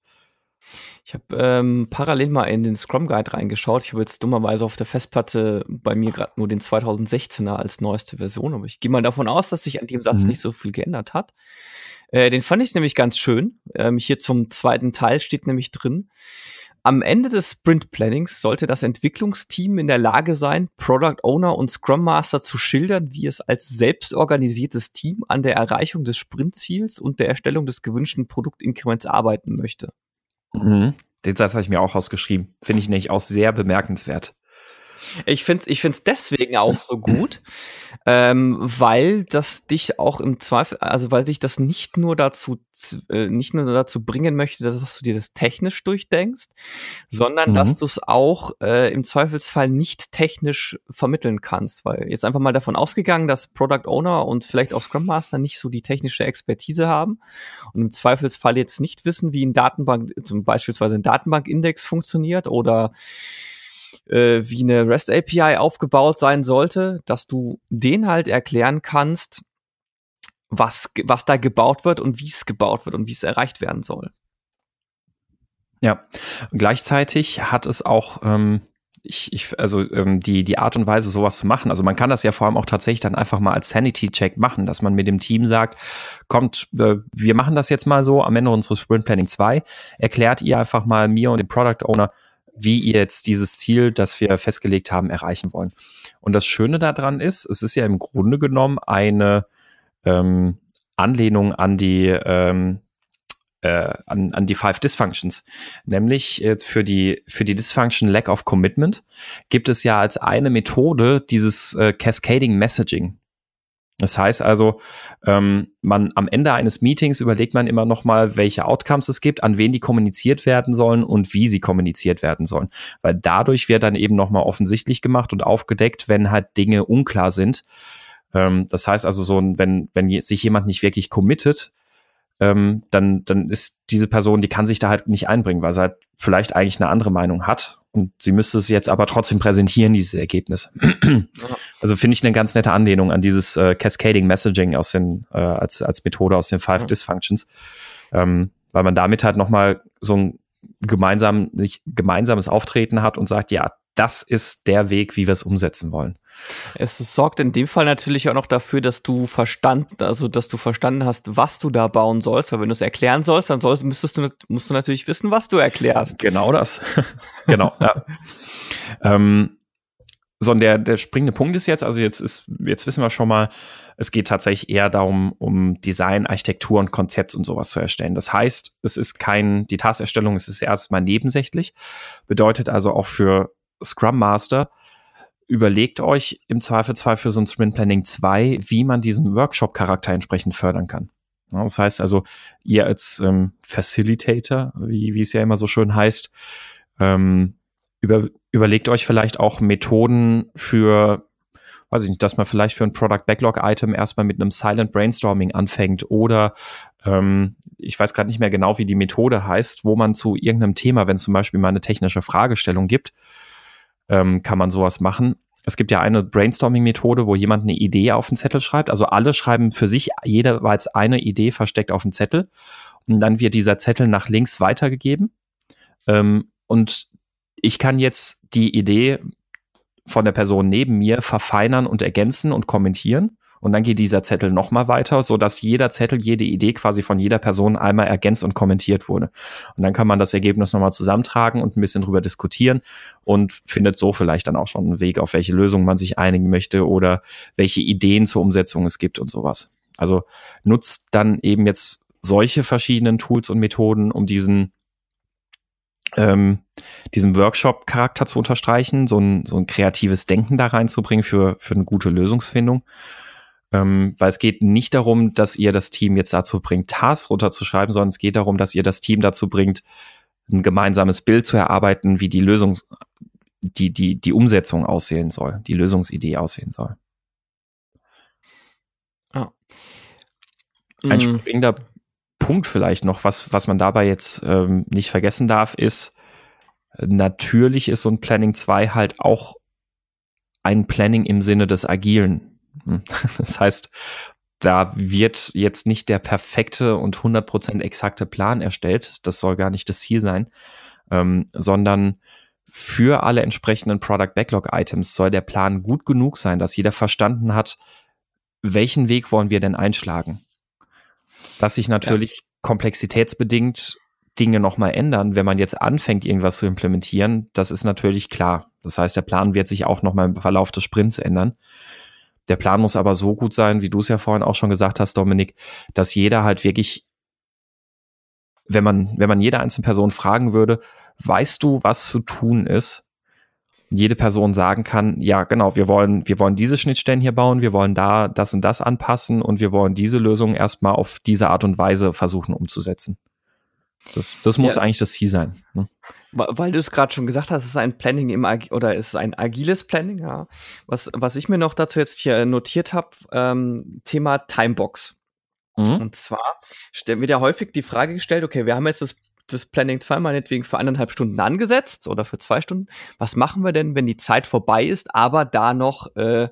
A: Ich habe ähm, parallel mal in den Scrum Guide reingeschaut. Ich habe jetzt dummerweise auf der Festplatte bei mir gerade nur den 2016er als neueste Version, aber ich gehe mal davon aus, dass sich an dem Satz mhm. nicht so viel geändert hat. Äh, den fand ich nämlich ganz schön. Ähm, hier zum zweiten Teil steht nämlich drin, am Ende des Sprint Plannings sollte das Entwicklungsteam in der Lage sein, Product Owner und Scrum Master zu schildern, wie es als selbstorganisiertes Team an der Erreichung des Sprintziels und der Erstellung des gewünschten Produktinkrements arbeiten möchte.
B: Mhm. Den Satz habe ich mir auch ausgeschrieben. Finde ich nämlich auch sehr bemerkenswert.
A: Ich finde es ich find's deswegen auch so gut, ähm, weil das dich auch im Zweifel, also weil dich das nicht nur dazu, äh, nicht nur dazu bringen möchte, dass, dass du dir das technisch durchdenkst, sondern mhm. dass du es auch äh, im Zweifelsfall nicht technisch vermitteln kannst. Weil jetzt einfach mal davon ausgegangen, dass Product Owner und vielleicht auch Scrum Master nicht so die technische Expertise haben und im Zweifelsfall jetzt nicht wissen, wie ein Datenbank, zum beispielsweise ein Datenbankindex funktioniert oder äh, wie eine REST API aufgebaut sein sollte, dass du den halt erklären kannst, was, was da gebaut wird und wie es gebaut wird und wie es erreicht werden soll.
B: Ja, gleichzeitig hat es auch, ähm, ich, ich, also ähm, die, die Art und Weise, sowas zu machen. Also man kann das ja vor allem auch tatsächlich dann einfach mal als Sanity-Check machen, dass man mit dem Team sagt, kommt, äh, wir machen das jetzt mal so am Ende unseres Sprint Planning 2, erklärt ihr einfach mal mir und dem Product Owner, wie ihr jetzt dieses Ziel, das wir festgelegt haben, erreichen wollen. Und das Schöne daran ist, es ist ja im Grunde genommen eine ähm, Anlehnung an die ähm, äh, an, an die Five Dysfunctions. Nämlich äh, für die für die Dysfunction Lack of Commitment gibt es ja als eine Methode dieses äh, Cascading Messaging. Das heißt also, ähm, man am Ende eines Meetings überlegt man immer noch mal, welche Outcomes es gibt, an wen die kommuniziert werden sollen und wie sie kommuniziert werden sollen, weil dadurch wird dann eben noch mal offensichtlich gemacht und aufgedeckt, wenn halt Dinge unklar sind. Ähm, das heißt also so, wenn wenn sich jemand nicht wirklich committet, ähm, dann dann ist diese Person, die kann sich da halt nicht einbringen, weil sie halt vielleicht eigentlich eine andere Meinung hat und sie müsste es jetzt aber trotzdem präsentieren, dieses Ergebnis. also finde ich eine ganz nette Anlehnung an dieses äh, Cascading Messaging aus den, äh, als, als Methode aus den Five ja. Dysfunctions. Ähm, weil man damit halt nochmal so ein gemeinsam, nicht gemeinsames Auftreten hat und sagt, ja, das ist der Weg, wie wir es umsetzen wollen.
A: Es sorgt in dem Fall natürlich auch noch dafür, dass du verstanden, also dass du verstanden hast, was du da bauen sollst, weil wenn du es erklären sollst, dann sollst, müsstest du, musst du natürlich wissen, was du erklärst.
B: Genau das. genau. ja. ähm, so, und der, der springende Punkt ist jetzt, also jetzt ist, jetzt wissen wir schon mal, es geht tatsächlich eher darum, um Design, Architektur und Konzept und sowas zu erstellen. Das heißt, es ist kein, die Taskerstellung, es ist erstmal nebensächlich. Bedeutet also auch für Scrum Master, überlegt euch im Zweifelsfall für so ein Sprint Planning 2, wie man diesen Workshop-Charakter entsprechend fördern kann. Ja, das heißt also, ihr als ähm, Facilitator, wie, wie es ja immer so schön heißt, ähm, über, überlegt euch vielleicht auch Methoden für, weiß ich nicht, dass man vielleicht für ein Product Backlog Item erstmal mit einem Silent Brainstorming anfängt oder ähm, ich weiß gerade nicht mehr genau, wie die Methode heißt, wo man zu irgendeinem Thema, wenn es zum Beispiel mal eine technische Fragestellung gibt, ähm, kann man sowas machen. Es gibt ja eine Brainstorming-Methode, wo jemand eine Idee auf den Zettel schreibt. Also alle schreiben für sich jeweils eine Idee versteckt auf den Zettel. Und dann wird dieser Zettel nach links weitergegeben. Ähm, und ich kann jetzt die Idee von der Person neben mir verfeinern und ergänzen und kommentieren. Und dann geht dieser Zettel nochmal weiter, so dass jeder Zettel, jede Idee quasi von jeder Person einmal ergänzt und kommentiert wurde. Und dann kann man das Ergebnis nochmal zusammentragen und ein bisschen drüber diskutieren und findet so vielleicht dann auch schon einen Weg, auf welche Lösung man sich einigen möchte oder welche Ideen zur Umsetzung es gibt und sowas. Also nutzt dann eben jetzt solche verschiedenen Tools und Methoden, um diesen ähm, diesen Workshop-Charakter zu unterstreichen, so ein, so ein kreatives Denken da reinzubringen für, für eine gute Lösungsfindung. Ähm, weil es geht nicht darum, dass ihr das Team jetzt dazu bringt, Tasks runterzuschreiben, sondern es geht darum, dass ihr das Team dazu bringt, ein gemeinsames Bild zu erarbeiten, wie die Lösung, die, die, die Umsetzung aussehen soll, die Lösungsidee aussehen soll.
A: Ah.
B: Ein
A: Mm,
B: springender Punkt vielleicht noch, was, was man dabei jetzt ähm, nicht vergessen darf, ist, natürlich ist so ein Planning 2 halt auch ein Planning im Sinne des Agilen. Hm. Das heißt, da wird jetzt nicht der perfekte und 100% exakte Plan erstellt. Das soll gar nicht das Ziel sein, ähm, sondern für alle entsprechenden Product Backlog Items soll der Plan gut genug sein, dass jeder verstanden hat, welchen Weg wollen wir denn einschlagen. Dass sich natürlich komplexitätsbedingt Dinge nochmal ändern, wenn man jetzt anfängt, irgendwas zu implementieren, das ist natürlich klar. Das heißt, der Plan wird sich auch nochmal im Verlauf des Sprints ändern. Der Plan muss aber so gut sein, wie du es ja vorhin auch schon gesagt hast, Dominik, dass jeder halt wirklich, wenn man, wenn man jede einzelne Person fragen würde, weißt du, was zu tun ist? Jede Person sagen kann, ja, genau, wir wollen, wir wollen diese Schnittstellen hier bauen, wir wollen da das und das anpassen und wir wollen diese Lösung erstmal auf diese Art und Weise versuchen umzusetzen. Das, das muss
A: Ja.
B: eigentlich das Ziel sein. Ne?
A: Weil du es gerade schon gesagt hast, es ist ein Planning im Ag oder es ist ein agiles Planning, ja. Was, was ich mir noch dazu jetzt hier notiert habe, ähm, Thema Timebox.
B: Mhm.
A: Und zwar wird ja häufig die Frage gestellt, okay, wir haben jetzt das, das Planning zweimal meinetwegen für eineinhalb Stunden angesetzt oder für zwei Stunden. Was machen wir denn, wenn die Zeit vorbei ist, aber da noch, äh,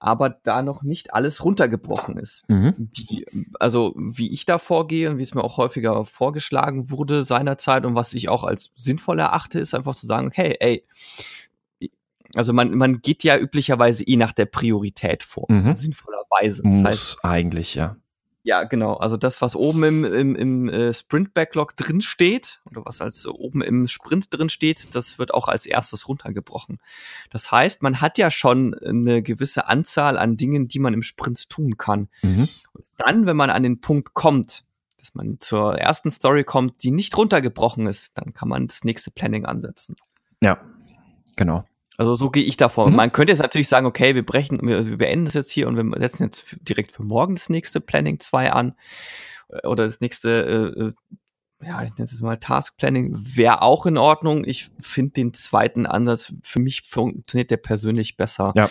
A: aber da noch nicht alles runtergebrochen ist?
B: Mhm.
A: die, also wie ich da vorgehe und wie es mir auch häufiger vorgeschlagen wurde seinerzeit und was ich auch als sinnvoll erachte, ist einfach zu sagen, okay, ey, also man, man geht ja üblicherweise eh nach der Priorität vor,
B: Mhm.
A: sinnvollerweise. Das
B: Muss
A: heißt,
B: eigentlich, ja.
A: Ja, genau, also das, was oben im, im, im äh, Sprint-Backlog drin steht, oder was als oben im Sprint drin steht, das wird auch als erstes runtergebrochen. Das heißt, man hat ja schon eine gewisse Anzahl an Dingen, die man im Sprint tun kann.
B: Mhm.
A: Und dann, wenn man an den Punkt kommt, dass man zur ersten Story kommt, die nicht runtergebrochen ist, dann kann man das nächste Planning ansetzen.
B: Ja, genau.
A: Also so gehe ich davor.
B: Mhm.
A: Man könnte jetzt natürlich sagen, okay, wir brechen, wir, wir beenden das jetzt hier und wir setzen jetzt direkt für morgen das nächste Planning 2 an. Äh, Oder das nächste, äh, äh, ja, ich nenne es mal Task Planning, wäre auch in Ordnung. Ich finde den zweiten Ansatz, für mich funktioniert der persönlich besser.
B: Ja.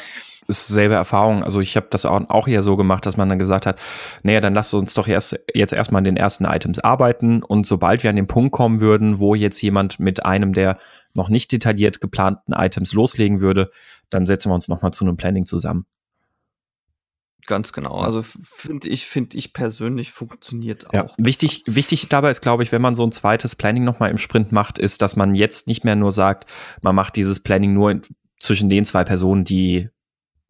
B: ist selbe Erfahrung. Also ich habe das auch, eher so gemacht, dass man dann gesagt hat, naja, dann lasst uns doch erst, jetzt erstmal an den ersten Items arbeiten und sobald wir an den Punkt kommen würden, wo jetzt jemand mit einem der noch nicht detailliert geplanten Items loslegen würde, dann setzen wir uns nochmal zu einem Planning zusammen.
A: Ganz genau. Also finde ich, finde ich persönlich funktioniert
B: Ja,
A: auch.
B: wichtig, wichtig dabei ist, glaube ich, wenn man so ein zweites Planning nochmal im Sprint macht, ist, dass man jetzt nicht mehr nur sagt, man macht dieses Planning nur in, zwischen den zwei Personen, die,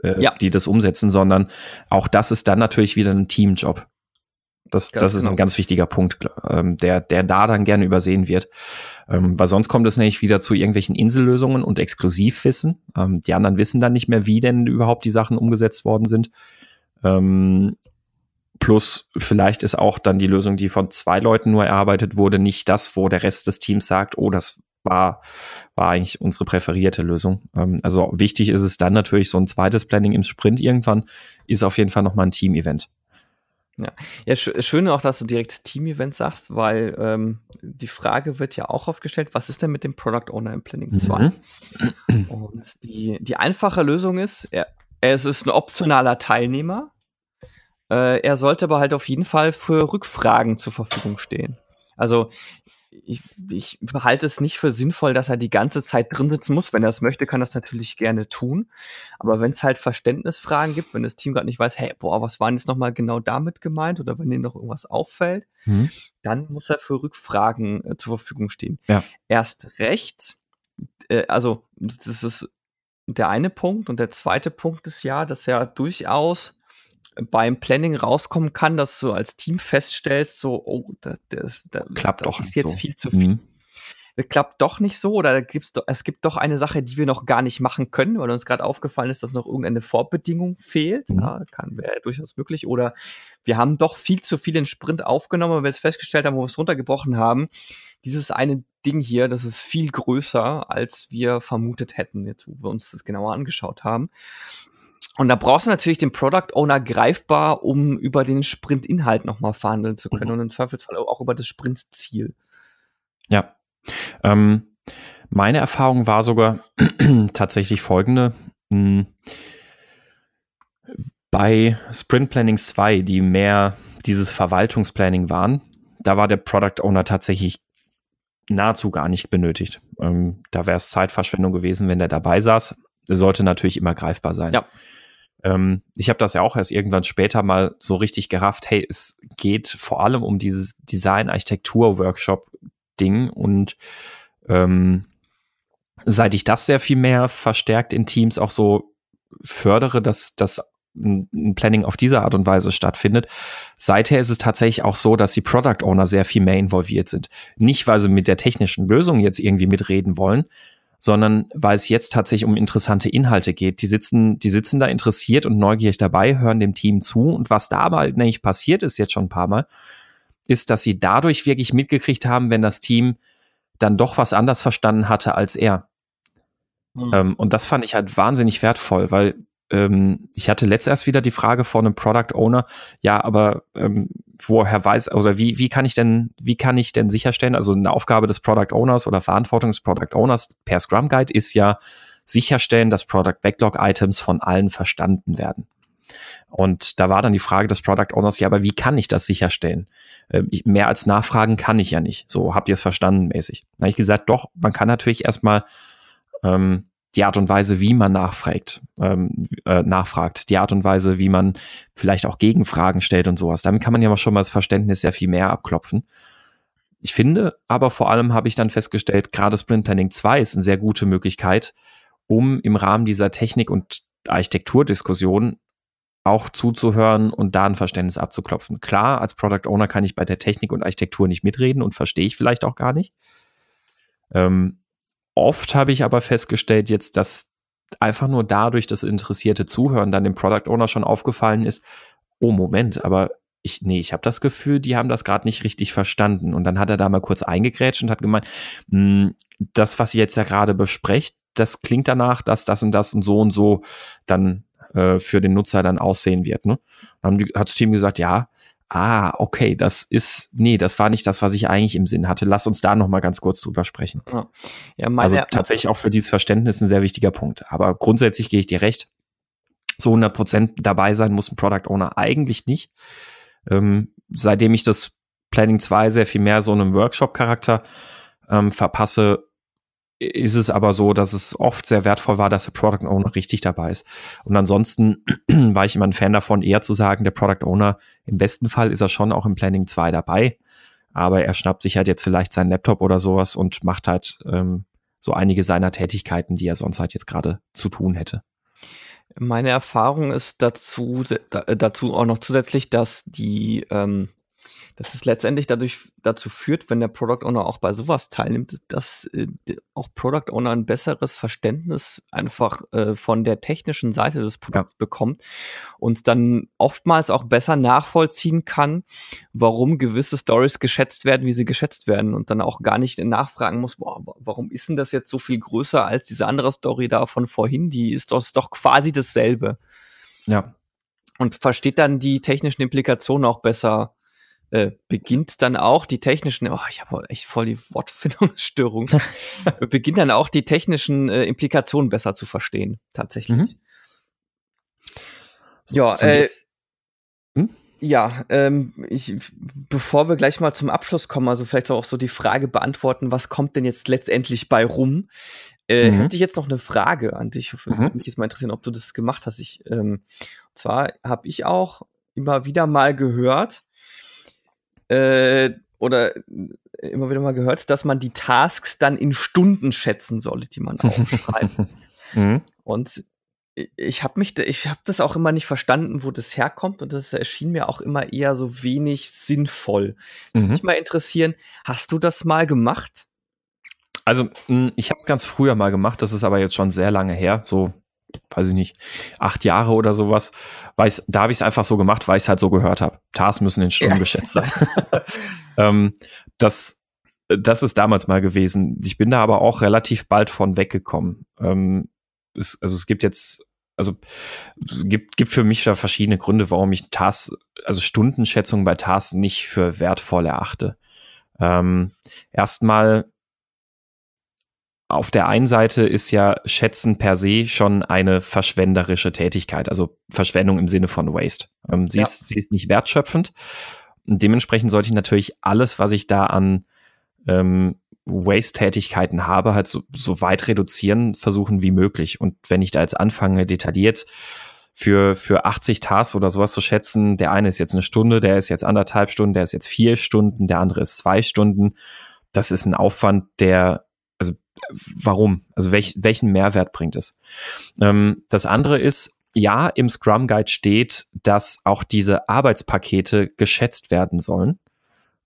B: äh,
A: Ja.
B: die das umsetzen, sondern auch das ist dann natürlich wieder ein Teamjob. Das,
A: Ganz
B: das ist ein
A: genau.
B: ganz wichtiger Punkt, ähm, der, der da dann gerne übersehen wird. Ähm, weil sonst kommt es nämlich wieder zu irgendwelchen Insellösungen und Exklusivwissen. Ähm, die anderen wissen dann nicht mehr, wie denn überhaupt die Sachen umgesetzt worden sind. Ähm, plus vielleicht ist auch dann die Lösung, die von zwei Leuten nur erarbeitet wurde, nicht das, wo der Rest des Teams sagt, oh, das war, war eigentlich unsere präferierte Lösung. Ähm, also wichtig ist es dann natürlich, so ein zweites Planning im Sprint irgendwann ist auf jeden Fall nochmal ein Team-Event.
A: Ja, sch schön auch, dass du direkt Team-Event sagst, weil ähm, die Frage wird ja auch aufgestellt, was ist denn mit dem Product Owner im Planning 2?
B: Mhm.
A: Und die, die einfache Lösung ist, er, es ist ein optionaler Teilnehmer. Äh, er sollte aber halt auf jeden Fall für Rückfragen zur Verfügung stehen. Also ich, ich halte es nicht für sinnvoll, dass er die ganze Zeit drin sitzen muss. Wenn er es möchte, kann er das natürlich gerne tun. Aber wenn es halt Verständnisfragen gibt, wenn das Team gerade nicht weiß, hey, boah, was war denn jetzt nochmal genau damit gemeint oder wenn ihnen noch irgendwas auffällt,
B: Mhm.
A: dann muss er für Rückfragen äh, zur Verfügung stehen.
B: Ja.
A: Erst recht, äh, also das ist der eine Punkt und der zweite Punkt ist ja, dass ja durchaus beim Planning rauskommen kann, dass du als Team feststellst, so, oh, das, das, das
B: Klappt
A: das
B: doch
A: ist
B: nicht
A: jetzt
B: so.
A: viel zu viel.
B: Mhm.
A: Das klappt doch nicht so oder gibt's doch, es gibt doch eine Sache, die wir noch gar nicht machen können, weil uns gerade aufgefallen ist, dass noch irgendeine Vorbedingung fehlt.
B: Mhm.
A: Ja, kann wäre ja durchaus möglich. Oder wir haben doch viel zu viel in Sprint aufgenommen, weil wir es festgestellt haben, wo wir es runtergebrochen haben. Dieses eine Ding hier, das ist viel größer, als wir vermutet hätten, jetzt wo wir uns das genauer angeschaut haben. Und da brauchst du natürlich den Product Owner greifbar, um über den Sprint-Inhalt nochmal verhandeln zu können mhm. und im Zweifelsfall auch über das Sprint-Ziel.
B: Ja. Ähm, meine Erfahrung war sogar tatsächlich folgende. Hm. Bei Sprint Planning 2, die mehr dieses Verwaltungsplanning waren, da war der Product Owner tatsächlich nahezu gar nicht benötigt. Ähm, da wäre es Zeitverschwendung gewesen, wenn der dabei saß. Sollte natürlich immer greifbar sein. Ja. Ähm, ich habe das ja auch erst irgendwann später mal so richtig gerafft. Hey, es geht vor allem um dieses Design-Architektur-Workshop-Ding und ähm, seit ich das sehr viel mehr verstärkt in Teams auch so fördere, dass das ein Planning auf diese Art und Weise stattfindet. Seither ist es tatsächlich auch so, dass die Product Owner sehr viel mehr involviert sind. Nicht, weil sie mit der technischen Lösung jetzt irgendwie mitreden wollen, sondern weil es jetzt tatsächlich um interessante Inhalte geht. Die sitzen, die sitzen da interessiert und neugierig dabei, hören dem Team zu. Und was da aber halt nämlich passiert ist jetzt schon ein paar Mal, ist, dass sie dadurch wirklich mitgekriegt haben, wenn das Team dann doch was anders verstanden hatte als er. Mhm. Ähm, und das fand ich halt wahnsinnig wertvoll, weil ähm, ich hatte letztes erst wieder die Frage von einem Product Owner, ja, aber ähm, woher weiß, oder wie, wie kann ich denn, wie kann ich denn sicherstellen, also eine Aufgabe des Product Owners oder Verantwortung des Product Owners per Scrum Guide ist ja sicherstellen, dass Product Backlog Items von allen verstanden werden. Und da war dann die Frage des Product Owners, ja, aber wie kann ich das sicherstellen? Ähm, ich, mehr als nachfragen kann ich ja nicht. So habt ihr es verstanden mäßig. Da habe ich gesagt, doch, man kann natürlich erstmal ähm, die Art und Weise, wie man nachfragt, ähm, äh, nachfragt, die Art und Weise, wie man vielleicht auch Gegenfragen stellt und sowas. Damit kann man ja schon mal das Verständnis sehr viel mehr abklopfen. Ich finde, aber vor allem habe ich dann festgestellt, gerade Sprint Planning 2 ist eine sehr gute Möglichkeit, um im Rahmen dieser Technik- und Architekturdiskussion auch zuzuhören und da ein Verständnis abzuklopfen. Klar, als Product Owner kann ich bei der Technik und Architektur nicht mitreden und verstehe ich vielleicht auch gar nicht. Ähm, Oft habe ich aber festgestellt jetzt, dass einfach nur dadurch das interessierte Zuhören dann dem Product Owner schon aufgefallen ist, oh Moment, aber ich, nee, ich habe das Gefühl, die haben das gerade nicht richtig verstanden. Und dann hat er da mal kurz eingegrätscht und hat gemeint, hm, das, was ihr jetzt ja gerade besprecht, das klingt danach, dass das und das und so und so dann äh, für den Nutzer dann aussehen wird. Ne? Dann hat das Team gesagt, ja, ah, okay, das ist, nee, das war nicht das, was ich eigentlich im Sinn hatte. Lass uns da noch mal ganz kurz drüber sprechen. Ja. Ja, also tatsächlich auch für dieses Verständnis ein sehr wichtiger Punkt. Aber grundsätzlich gehe ich dir recht. So 100 Prozent dabei sein muss ein Product Owner eigentlich nicht. Ähm, seitdem ich das Planning 2 sehr viel mehr so einem Workshop-Charakter ähm, verpasse, ist es aber so, dass es oft sehr wertvoll war, dass der Product Owner richtig dabei ist. Und ansonsten war ich immer ein Fan davon, eher zu sagen, der Product Owner, im besten Fall ist er schon auch im Planning 2 dabei, aber er schnappt sich halt jetzt vielleicht seinen Laptop oder sowas und macht halt ähm, so einige seiner Tätigkeiten, die er sonst halt jetzt gerade zu tun hätte.
A: Meine Erfahrung ist dazu, dazu auch noch zusätzlich, dass die ähm, dass es letztendlich dadurch dazu führt, wenn der Product Owner auch bei sowas teilnimmt, dass äh, auch Product Owner ein besseres Verständnis einfach äh, von der technischen Seite des Produkts ja. bekommt und dann oftmals auch besser nachvollziehen kann, warum gewisse Stories geschätzt werden, wie sie geschätzt werden und dann auch gar nicht nachfragen muss, boah, warum ist denn das jetzt so viel größer als diese andere Story da von vorhin? Die ist doch, ist doch quasi dasselbe.
B: Ja.
A: Und versteht dann die technischen Implikationen auch besser äh, beginnt dann auch die technischen, oh, ich habe echt voll die Wortfindungsstörung, beginnt dann auch die technischen äh, Implikationen besser zu verstehen, tatsächlich. Mhm. So, ja, äh, hm? ja, ähm, ich, bevor wir gleich mal zum Abschluss kommen, also vielleicht auch so die Frage beantworten, was kommt denn jetzt letztendlich bei rum? Äh, mhm. Hätte ich jetzt noch eine Frage an dich. Mhm. Würde mich jetzt mal interessieren, ob du das gemacht hast. Ich, ähm, und zwar habe ich auch immer wieder mal gehört, äh, oder immer wieder mal gehört, dass man die Tasks dann in Stunden schätzen solle, die man aufschreibt. mhm. Und ich habe mich, ich habe das auch immer nicht verstanden, wo das herkommt und das erschien mir auch immer eher so wenig sinnvoll. Mhm. Mich mal interessieren, hast du das mal gemacht?
B: Also ich habe es ganz früher mal gemacht, das ist aber jetzt schon sehr lange her, so weiß ich nicht, acht Jahre oder sowas. Weiß, da habe ich es einfach so gemacht, weil ich es halt so gehört habe. Tasks müssen in Stunden ja. geschätzt sein. ähm, das, das ist damals mal gewesen. Ich bin da aber auch relativ bald von weggekommen. Ähm, es, also es gibt jetzt also gibt, gibt für mich da verschiedene Gründe, warum ich Tasks, also Stundenschätzungen bei Tasks nicht für wertvoll erachte. Ähm, erstmal auf der einen Seite ist ja Schätzen per se schon eine verschwenderische Tätigkeit, also Verschwendung im Sinne von Waste. Ähm, sie, ja. ist, sie ist nicht wertschöpfend. Und dementsprechend sollte ich natürlich alles, was ich da an ähm, Waste-Tätigkeiten habe, halt so, so weit reduzieren versuchen wie möglich. Und wenn ich da jetzt anfange, detailliert für, für 80 Tasks oder sowas zu schätzen, der eine ist jetzt eine Stunde, der ist jetzt anderthalb Stunden, der ist jetzt vier Stunden, der andere ist zwei Stunden. Das ist ein Aufwand, der, warum? Also welch, welchen Mehrwert bringt es? Ähm, das andere ist, ja, im Scrum Guide steht, dass auch diese Arbeitspakete geschätzt werden sollen.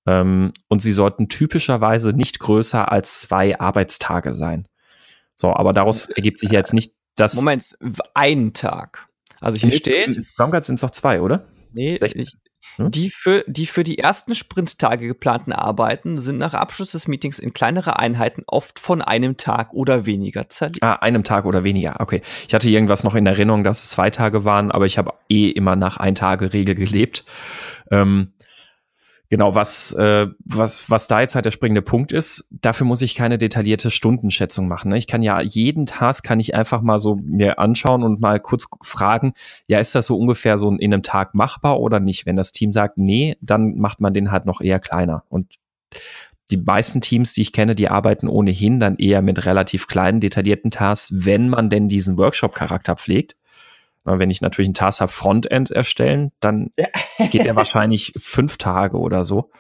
B: Ähm, und sie sollten typischerweise nicht größer als zwei Arbeitstage sein. So, aber daraus ergibt sich jetzt nicht das.
A: Moment, einen Tag. Also hier steht. Im
B: Scrum Guide sind es doch zwei, oder?
A: Nee, 60. Hm? Die, für, die für die ersten Sprinttage geplanten Arbeiten sind nach Abschluss des Meetings in kleinere Einheiten oft von einem Tag oder weniger zerlegt.
B: Ah, einem Tag oder weniger, okay. Ich hatte irgendwas noch in Erinnerung, dass es zwei Tage waren, aber ich habe eh immer nach Ein-Tage-Regel gelebt. Ähm, Genau, was, äh, was, was da jetzt halt der springende Punkt ist, dafür muss ich keine detaillierte Stundenschätzung machen. Ne? Ich kann ja jeden Task kann ich einfach mal so mir anschauen und mal kurz fragen, ja, ist das so ungefähr so in einem Tag machbar oder nicht? Wenn das Team sagt, nee, dann macht man den halt noch eher kleiner. Und die meisten Teams, die ich kenne, die arbeiten ohnehin dann eher mit relativ kleinen, detaillierten Tasks, wenn man denn diesen Workshop-Charakter pflegt. Wenn ich natürlich einen Task habe, Frontend erstellen, dann ja. geht der wahrscheinlich fünf Tage oder so.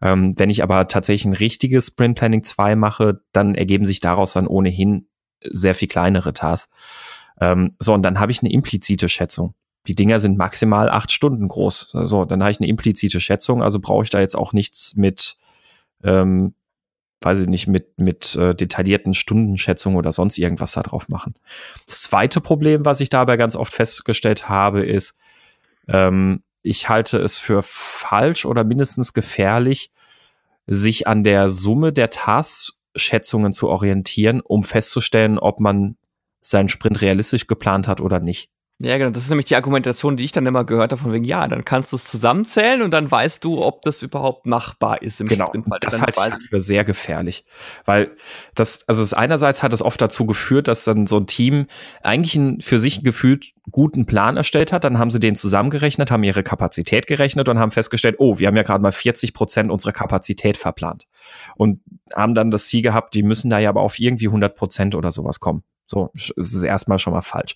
B: Ähm, wenn ich aber tatsächlich ein richtiges Sprint Planning 2 mache, dann ergeben sich daraus dann ohnehin sehr viel kleinere Tasks. Ähm, so, und dann habe ich eine implizite Schätzung. Die Dinger sind maximal acht Stunden groß. So, dann habe ich eine implizite Schätzung, also brauche ich da jetzt auch nichts mit ähm, weiß ich nicht, mit, mit äh, detaillierten Stundenschätzungen oder sonst irgendwas da drauf machen. Das zweite Problem, was ich dabei ganz oft festgestellt habe, ist, ähm, ich halte es für falsch oder mindestens gefährlich, sich an der Summe der Taskschätzungen zu orientieren, um festzustellen, ob man seinen Sprint realistisch geplant hat oder nicht.
A: Ja, genau. Das ist nämlich die Argumentation, die ich dann immer gehört habe, von wegen, ja, dann kannst du es zusammenzählen und dann weißt du, ob das überhaupt machbar ist
B: im genau. Sprint. Das halte ich halt für sehr gefährlich. Weil das, also es einerseits hat es oft dazu geführt, dass dann so ein Team eigentlich einen, für sich gefühlt guten Plan erstellt hat. Dann haben sie den zusammengerechnet, haben ihre Kapazität gerechnet und haben festgestellt, oh, wir haben ja gerade mal 40 Prozent unserer Kapazität verplant. Und haben dann das Ziel gehabt, die müssen da ja aber auf irgendwie 100 Prozent oder sowas kommen. So, es ist erstmal schon mal falsch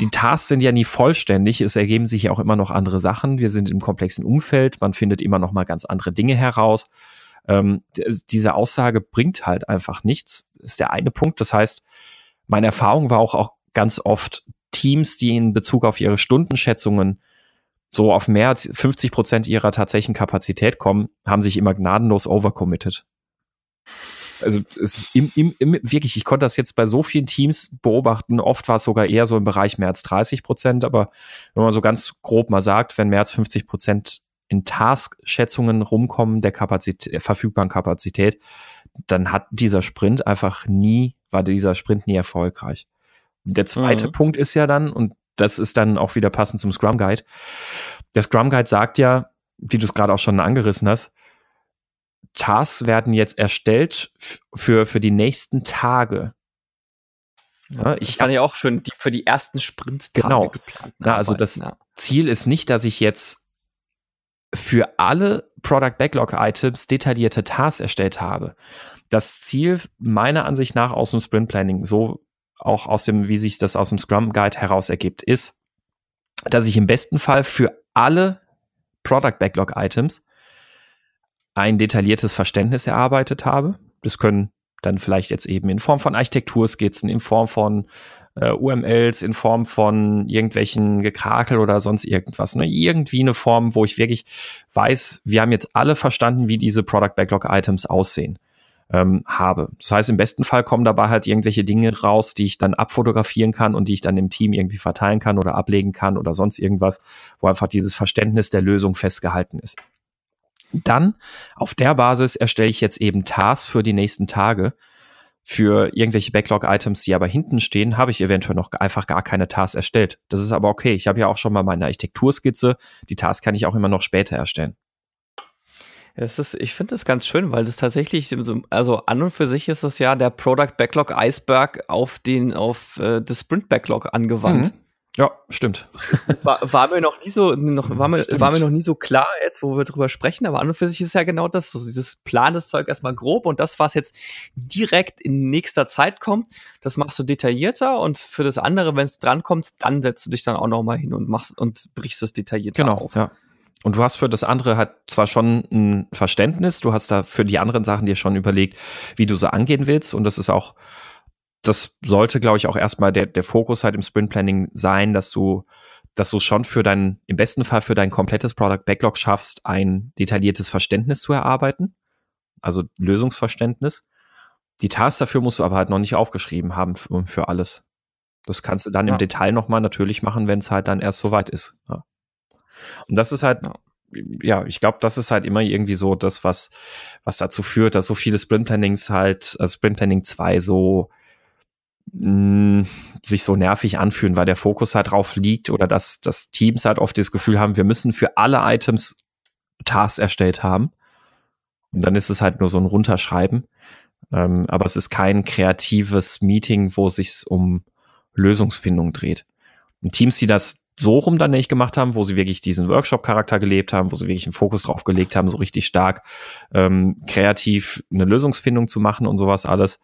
B: die Tasks sind ja nie vollständig. Es ergeben sich ja auch immer noch andere Sachen. Wir sind im komplexen Umfeld. Man findet immer noch mal ganz andere Dinge heraus. Ähm, diese Aussage bringt halt einfach nichts. Das ist der eine Punkt. Das heißt, meine Erfahrung war auch, auch ganz oft Teams, die in Bezug auf ihre Stundenschätzungen so auf mehr als 50 Prozent ihrer tatsächlichen Kapazität kommen, haben sich immer gnadenlos overcommitted also es ist im, im, im, wirklich, ich konnte das jetzt bei so vielen Teams beobachten. Oft war es sogar eher so im Bereich mehr als 30 Prozent, aber wenn man so ganz grob mal sagt, wenn mehr als 50 Prozent in Task-Schätzungen rumkommen der Kapazität, verfügbaren Kapazität, dann hat dieser Sprint einfach nie, war dieser Sprint nie erfolgreich. Der zweite mhm. Punkt ist ja dann, und das ist dann auch wieder passend zum Scrum Guide. Der Scrum Guide sagt ja, wie du es gerade auch schon angerissen hast, Tasks werden jetzt erstellt für, für die nächsten Tage.
A: Ja, ich kann ja auch schon die, für die ersten Sprinttage
B: genau. geplant. Na, also das ja. Ziel ist nicht, dass ich jetzt für alle Product Backlog Items detaillierte Tasks erstellt habe. Das Ziel meiner Ansicht nach aus dem Sprint Planning, so auch aus dem, wie sich das aus dem Scrum Guide heraus ergibt, ist, dass ich im besten Fall für alle Product Backlog Items ein detailliertes Verständnis erarbeitet habe. Das können dann vielleicht jetzt eben in Form von Architekturskizzen, in Form von äh, UMLs, in Form von irgendwelchen Gekrakel oder sonst irgendwas. Ne? Irgendwie eine Form, wo ich wirklich weiß, wir haben jetzt alle verstanden, wie diese Product Backlog Items aussehen. Ähm, habe. Das heißt, im besten Fall kommen dabei halt irgendwelche Dinge raus, die ich dann abfotografieren kann und die ich dann im Team irgendwie verteilen kann oder ablegen kann oder sonst irgendwas, wo einfach dieses Verständnis der Lösung festgehalten ist. Dann auf der Basis erstelle ich jetzt eben Tasks für die nächsten Tage Für irgendwelche Backlog-Items, die aber hinten stehen, habe ich eventuell noch einfach gar keine Tasks erstellt. Das ist aber okay. Ich habe ja auch schon mal meine Architekturskizze. Die Tasks kann ich auch immer noch später erstellen.
A: Es ist, ich finde das ganz schön, weil das tatsächlich, also an und für sich ist das ja der Product Backlog Iceberg auf den, auf äh, das Sprint Backlog angewandt. Mhm.
B: Ja, stimmt.
A: War, war, mir noch nie so, noch, war, mir, war mir noch nie so klar, jetzt, wo wir drüber sprechen, aber an und für sich ist ja genau das, so dieses Plan das Zeug erstmal grob und das, was jetzt direkt in nächster Zeit kommt, das machst du detaillierter und für das andere, wenn es drankommt, dann setzt du dich dann auch nochmal hin und machst und brichst es detaillierter
B: genau, auf. Ja. Und du hast für das andere halt zwar schon ein Verständnis, du hast da für die anderen Sachen dir schon überlegt, wie du sie angehen willst. Und das ist auch, das sollte, glaube ich, auch erstmal der, der Fokus halt im Sprint Planning sein, dass du, dass du schon für dein, im besten Fall für dein komplettes Product Backlog schaffst, ein detailliertes Verständnis zu erarbeiten. Also Lösungsverständnis. Die Tasks dafür musst du aber halt noch nicht aufgeschrieben haben für, für alles. Das kannst du dann ja. im Detail nochmal natürlich machen, wenn es halt dann erst soweit ist. Ja. Und das ist halt, ja, ich glaube, das ist halt immer irgendwie so das, was, was dazu führt, dass so viele Sprint Plannings halt, also Sprint Planning 2 so mh, sich so nervig anfühlen, weil der Fokus halt drauf liegt oder dass, dass Teams halt oft das Gefühl haben, wir müssen für alle Items Tasks erstellt haben. Und dann ist es halt nur so ein Runterschreiben. Ähm, aber es ist kein kreatives Meeting, wo sich um Lösungsfindung dreht. Und Teams, die das so rum dann nicht gemacht haben, wo sie wirklich diesen Workshop-Charakter gelebt haben, wo sie wirklich einen Fokus drauf gelegt haben, so richtig stark ähm, kreativ eine Lösungsfindung zu machen und sowas alles.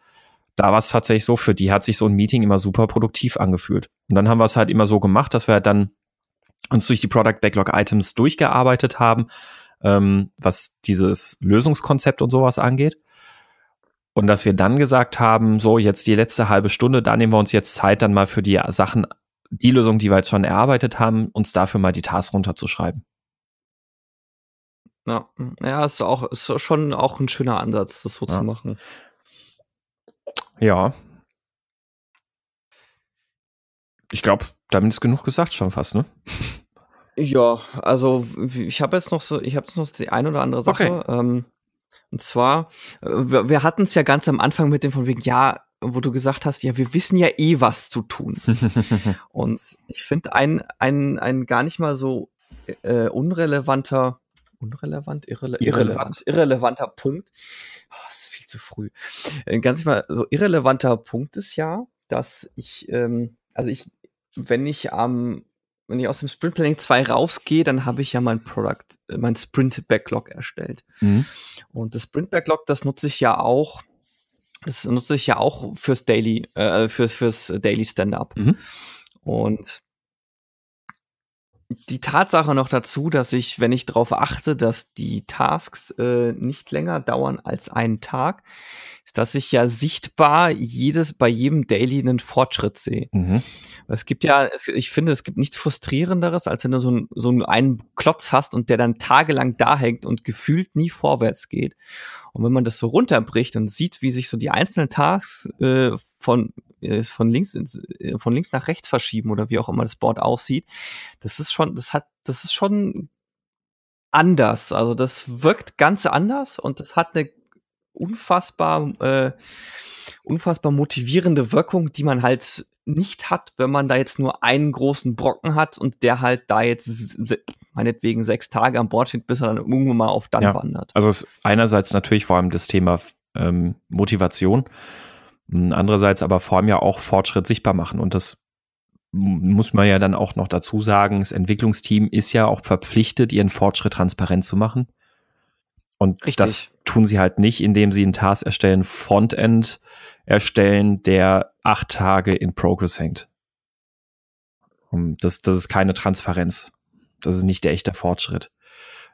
B: Da war es tatsächlich so, für die hat sich so ein Meeting immer super produktiv angefühlt. Und dann haben wir es halt immer so gemacht, dass wir halt dann uns durch die Product Backlog Items durchgearbeitet haben, ähm, was dieses Lösungskonzept und sowas angeht. Und dass wir dann gesagt haben, so jetzt die letzte halbe Stunde, da nehmen wir uns jetzt Zeit dann mal für die Sachen die Lösung, die wir jetzt schon erarbeitet haben, uns dafür mal die Tasks runterzuschreiben.
A: Ja, ja, ist auch ist schon auch ein schöner Ansatz, das so ja. zu machen.
B: Ja. Ich glaube, damit ist genug gesagt schon fast, ne?
A: Ja, also ich habe jetzt noch so, ich habe jetzt noch die ein oder andere Sache. Okay. Ähm, und zwar, äh, wir, wir hatten es ja ganz am Anfang mit dem von wegen, ja, wo du gesagt hast, ja, wir wissen ja eh, was zu tun und ich finde ein, ein, ein gar nicht mal so äh, unrelevanter, unrelevant, irrele irrelevant, irrelevanter Punkt, oh, ist viel zu früh, ein ganz mal so irrelevanter Punkt ist ja, dass ich, ähm, also ich, wenn ich am wenn ich aus dem Sprint Planning 2 rausgehe, dann habe ich ja mein Product, äh, mein Sprint Backlog erstellt. Mhm. Und das Sprint Backlog, das nutze ich ja auch das nutze ich ja auch fürs Daily, äh, für, fürs Daily Stand-up. Mhm. Und die Tatsache noch dazu, dass ich, wenn ich darauf achte, dass die Tasks äh, nicht länger dauern als einen Tag, ist, dass ich ja sichtbar jedes bei jedem Daily einen Fortschritt sehe. Mhm. Es gibt ja, es, ich finde, es gibt nichts frustrierenderes, als wenn du so, ein, so einen Klotz hast und der dann tagelang da hängt und gefühlt nie vorwärts geht. Und wenn man das so runterbricht und sieht, wie sich so die einzelnen Tasks äh, von äh, von links äh, von links nach rechts verschieben oder wie auch immer das Board aussieht, das ist schon, das hat, das ist schon anders. Also das wirkt ganz anders und das hat eine unfassbar äh, unfassbar motivierende Wirkung, die man halt nicht hat, wenn man da jetzt nur einen großen Brocken hat und der halt da jetzt meinetwegen sechs Tage an Bord steht, bis er dann irgendwann mal auf dann ja, wandert.
B: Also einerseits natürlich vor allem das Thema ähm, Motivation, andererseits aber vor allem ja auch Fortschritt sichtbar machen und das muss man ja dann auch noch dazu sagen, das Entwicklungsteam ist ja auch verpflichtet, ihren Fortschritt transparent zu machen. Und Richtig. das tun sie halt nicht, indem sie einen Task erstellen, Frontend erstellen, der acht Tage in Progress hängt. Das, das ist keine Transparenz. Das ist nicht der echte Fortschritt.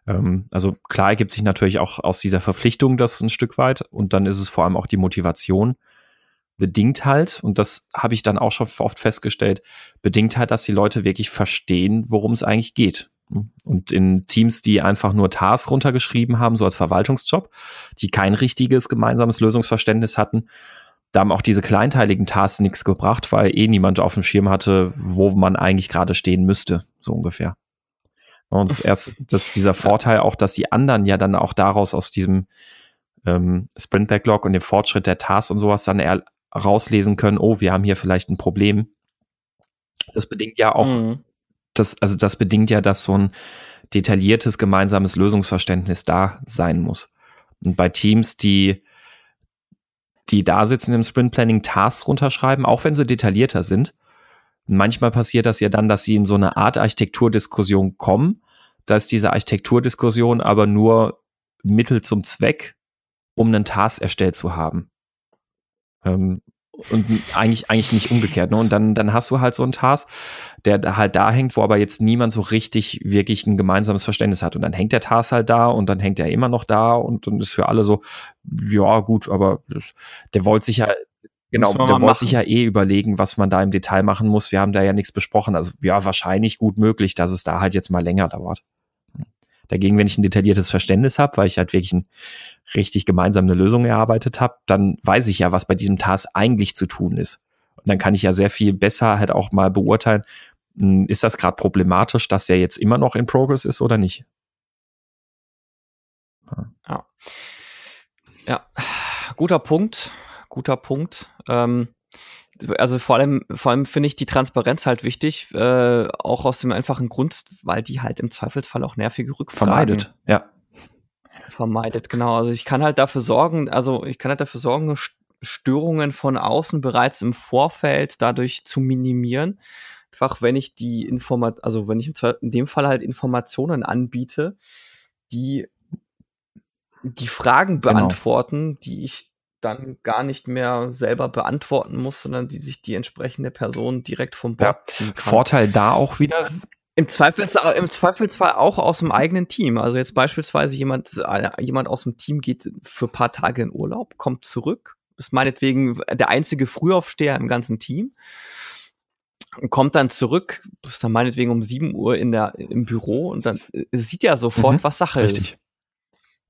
B: Ähm, also klar ergibt sich natürlich auch aus dieser Verpflichtung das ein Stück weit und dann ist es vor allem auch die Motivation bedingt halt, und das habe ich dann auch schon oft festgestellt, bedingt halt, dass die Leute wirklich verstehen, worum es eigentlich geht. Und in Teams, die einfach nur Tasks runtergeschrieben haben, so als Verwaltungsjob, die kein richtiges gemeinsames Lösungsverständnis hatten, da haben auch diese kleinteiligen Tasks nichts gebracht, weil eh niemand auf dem Schirm hatte, wo man eigentlich gerade stehen müsste, so ungefähr. Und erst dass dieser Vorteil auch, dass die anderen ja dann auch daraus aus diesem ähm, Sprint Backlog und dem Fortschritt der Tasks und sowas dann eher rauslesen können, oh, wir haben hier vielleicht ein Problem. Das bedingt ja auch, mhm. das, also das bedingt ja, dass so ein detailliertes gemeinsames Lösungsverständnis da sein muss. Und bei Teams, die, die da sitzen im Sprint Planning Tasks runterschreiben, auch wenn sie detaillierter sind, manchmal passiert das ja dann, dass sie in so eine Art Architekturdiskussion kommen. Da ist diese Architekturdiskussion aber nur Mittel zum Zweck, um einen Task erstellt zu haben. Ähm, und eigentlich, eigentlich nicht umgekehrt. Ne? Und dann, dann hast du halt so einen Task, der halt da hängt, wo aber jetzt niemand so richtig wirklich ein gemeinsames Verständnis hat. Und dann hängt der Task halt da und dann hängt er immer noch da und dann ist für alle so, ja, gut, aber der wollte sich ja, genau, der wollte sich ja eh überlegen, was man da im Detail machen muss. Wir haben da ja nichts besprochen. Also ja, wahrscheinlich gut möglich, dass es da halt jetzt mal länger dauert. Dagegen, wenn ich ein detailliertes Verständnis habe, weil ich halt wirklich ein, richtig gemeinsam eine Lösung erarbeitet habe, dann weiß ich ja, was bei diesem Task eigentlich zu tun ist. Und dann kann ich ja sehr viel besser halt auch mal beurteilen, hm, ist das gerade problematisch, dass der jetzt immer noch in Progress ist oder nicht?
A: Ja. Ja, guter Punkt. Guter Punkt. Ähm, also vor allem, vor allem finde ich die Transparenz halt wichtig, äh, auch aus dem einfachen Grund, weil die halt im Zweifelsfall auch nervige Rückfragen
B: vermeidet. Ja.
A: Vermeidet, genau. Also ich kann halt dafür sorgen, also ich kann halt dafür sorgen, Störungen von außen bereits im Vorfeld dadurch zu minimieren. Einfach wenn ich die Informat, also wenn ich in dem Fall halt Informationen anbiete, die die Fragen genau. beantworten, genau. die ich dann gar nicht mehr selber beantworten muss, sondern die sich die entsprechende Person direkt vom Bord ja, ziehen
B: kann. Vorteil da auch wieder.
A: Im Zweifelsfall, Im Zweifelsfall auch aus dem eigenen Team. Also jetzt beispielsweise jemand, jemand aus dem Team geht für ein paar Tage in Urlaub, kommt zurück, ist meinetwegen der einzige Frühaufsteher im ganzen Team, kommt dann zurück, ist dann meinetwegen um 7 Uhr in der, im Büro und dann äh, sieht er sofort, mhm, was Sache richtig. ist.